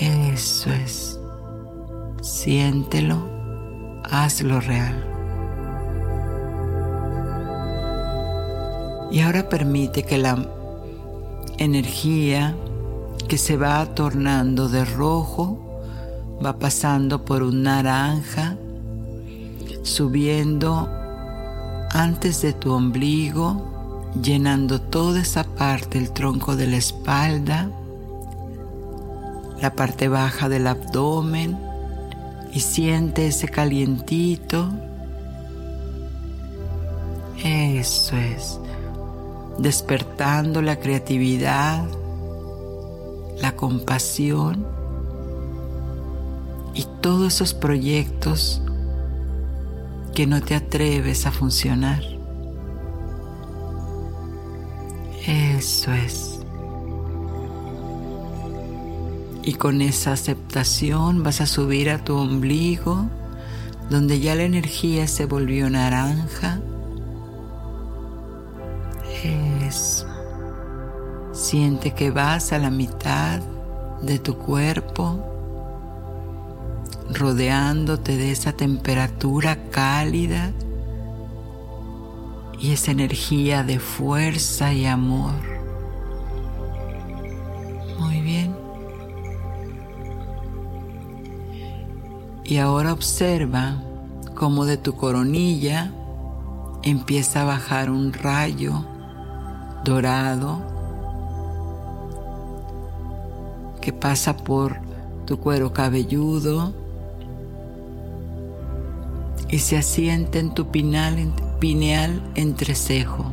Eso es. Siéntelo, hazlo real. Y ahora permite que la energía que se va tornando de rojo, va pasando por un naranja, subiendo antes de tu ombligo, llenando toda esa parte, el tronco de la espalda, la parte baja del abdomen y siente ese calientito. Eso es, despertando la creatividad, la compasión y todos esos proyectos que no te atreves a funcionar. Eso es. Y con esa aceptación vas a subir a tu ombligo, donde ya la energía se volvió naranja. Siente que vas a la mitad de tu cuerpo, rodeándote de esa temperatura cálida y esa energía de fuerza y amor. Muy bien. Y ahora observa cómo de tu coronilla empieza a bajar un rayo dorado que pasa por tu cuero cabelludo y se asienta en tu pinal, pineal entrecejo.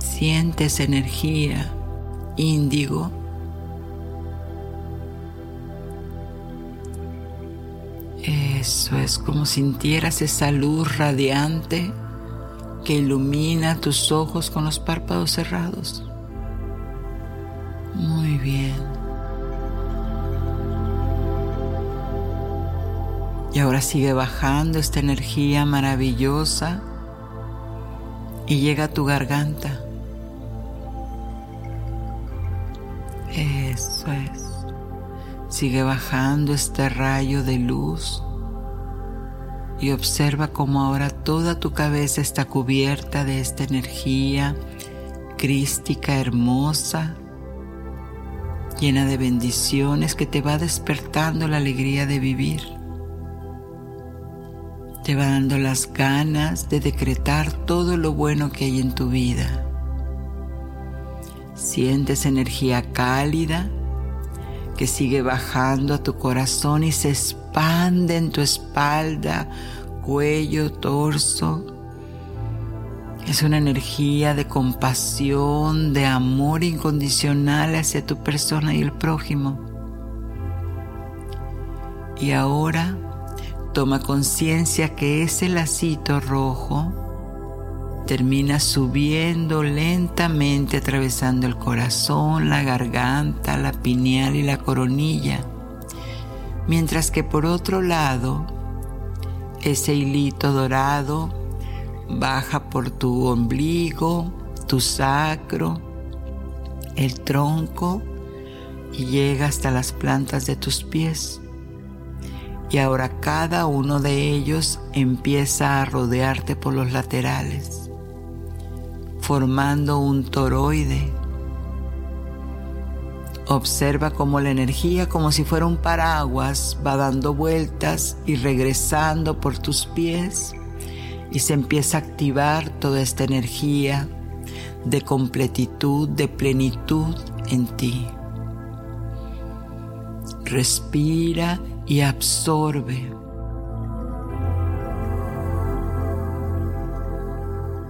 Sientes energía índigo. Eso es como sintieras esa luz radiante que ilumina tus ojos con los párpados cerrados. Muy bien. Y ahora sigue bajando esta energía maravillosa y llega a tu garganta. Eso es. Sigue bajando este rayo de luz y observa cómo ahora toda tu cabeza está cubierta de esta energía crística hermosa llena de bendiciones que te va despertando la alegría de vivir. Te va dando las ganas de decretar todo lo bueno que hay en tu vida. Sientes energía cálida que sigue bajando a tu corazón y se expande en tu espalda, cuello, torso, es una energía de compasión, de amor incondicional hacia tu persona y el prójimo. Y ahora toma conciencia que ese lacito rojo termina subiendo lentamente atravesando el corazón, la garganta, la pineal y la coronilla. Mientras que por otro lado, ese hilito dorado baja por tu ombligo, tu sacro, el tronco y llega hasta las plantas de tus pies. Y ahora cada uno de ellos empieza a rodearte por los laterales, formando un toroide. Observa cómo la energía, como si fuera un paraguas, va dando vueltas y regresando por tus pies y se empieza a activar toda esta energía de completitud, de plenitud en ti. Respira y absorbe.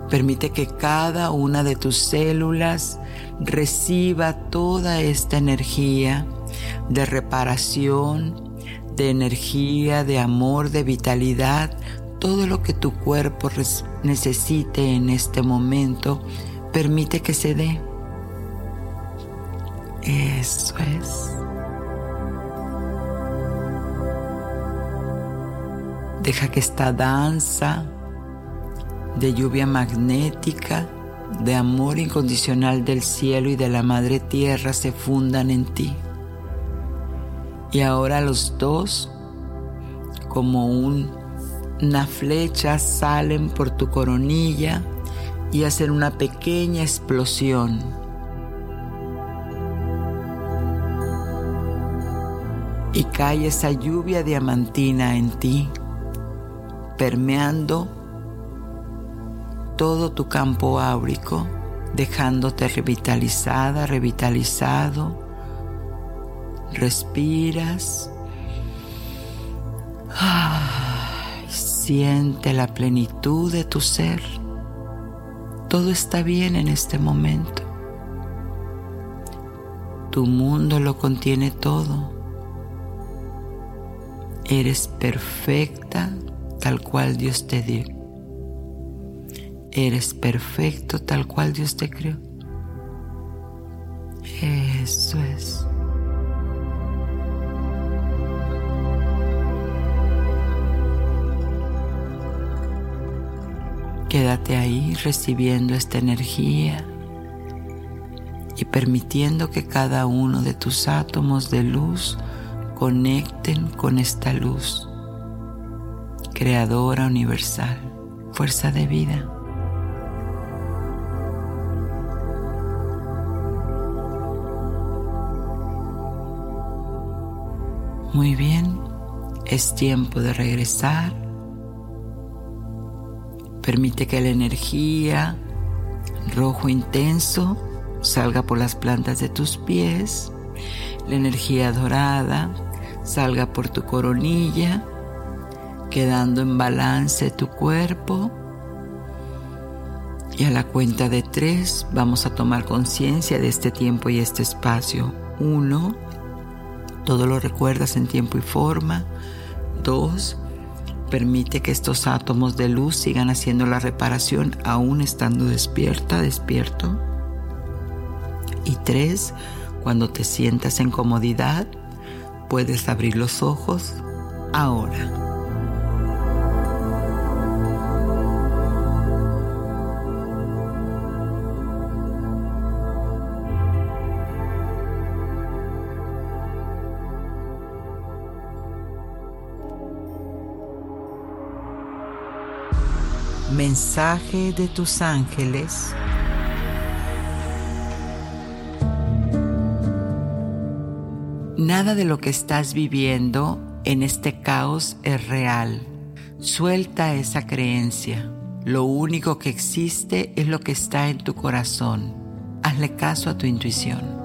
Permite que cada una de tus células reciba toda esta energía de reparación, de energía, de amor, de vitalidad, todo lo que tu cuerpo necesite en este momento, permite que se dé. Eso es. Deja que esta danza de lluvia magnética, de amor incondicional del cielo y de la madre tierra se fundan en ti. Y ahora los dos, como un unas flechas salen por tu coronilla y hacen una pequeña explosión. Y cae esa lluvia diamantina en ti, permeando todo tu campo áurico, dejándote revitalizada, revitalizado. Respiras. Ah siente la plenitud de tu ser. Todo está bien en este momento. Tu mundo lo contiene todo. Eres perfecta tal cual Dios te dio. Eres perfecto tal cual Dios te creó. Eso es. Quédate ahí recibiendo esta energía y permitiendo que cada uno de tus átomos de luz conecten con esta luz, creadora universal, fuerza de vida. Muy bien, es tiempo de regresar Permite que la energía rojo intenso salga por las plantas de tus pies, la energía dorada salga por tu coronilla, quedando en balance tu cuerpo. Y a la cuenta de tres vamos a tomar conciencia de este tiempo y este espacio. Uno, todo lo recuerdas en tiempo y forma. Dos, permite que estos átomos de luz sigan haciendo la reparación aún estando despierta, despierto. Y tres, cuando te sientas en comodidad, puedes abrir los ojos ahora. Mensaje de tus ángeles. Nada de lo que estás viviendo en este caos es real. Suelta esa creencia. Lo único que existe es lo que está en tu corazón. Hazle caso a tu intuición.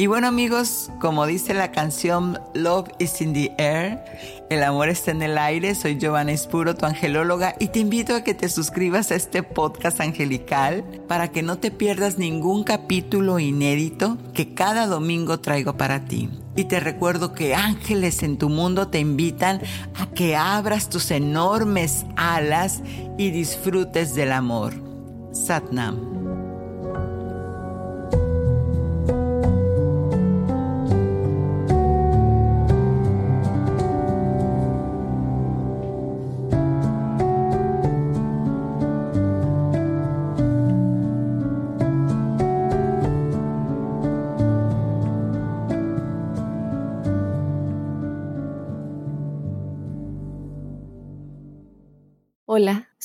Y bueno amigos, como dice la canción Love is in the Air, el amor está en el aire, soy Giovanna Espuro, tu angelóloga, y te invito a que te suscribas a este podcast angelical para que no te pierdas ningún capítulo inédito que cada domingo traigo para ti. Y te recuerdo que ángeles en tu mundo te invitan a que abras tus enormes alas y disfrutes del amor. Satnam.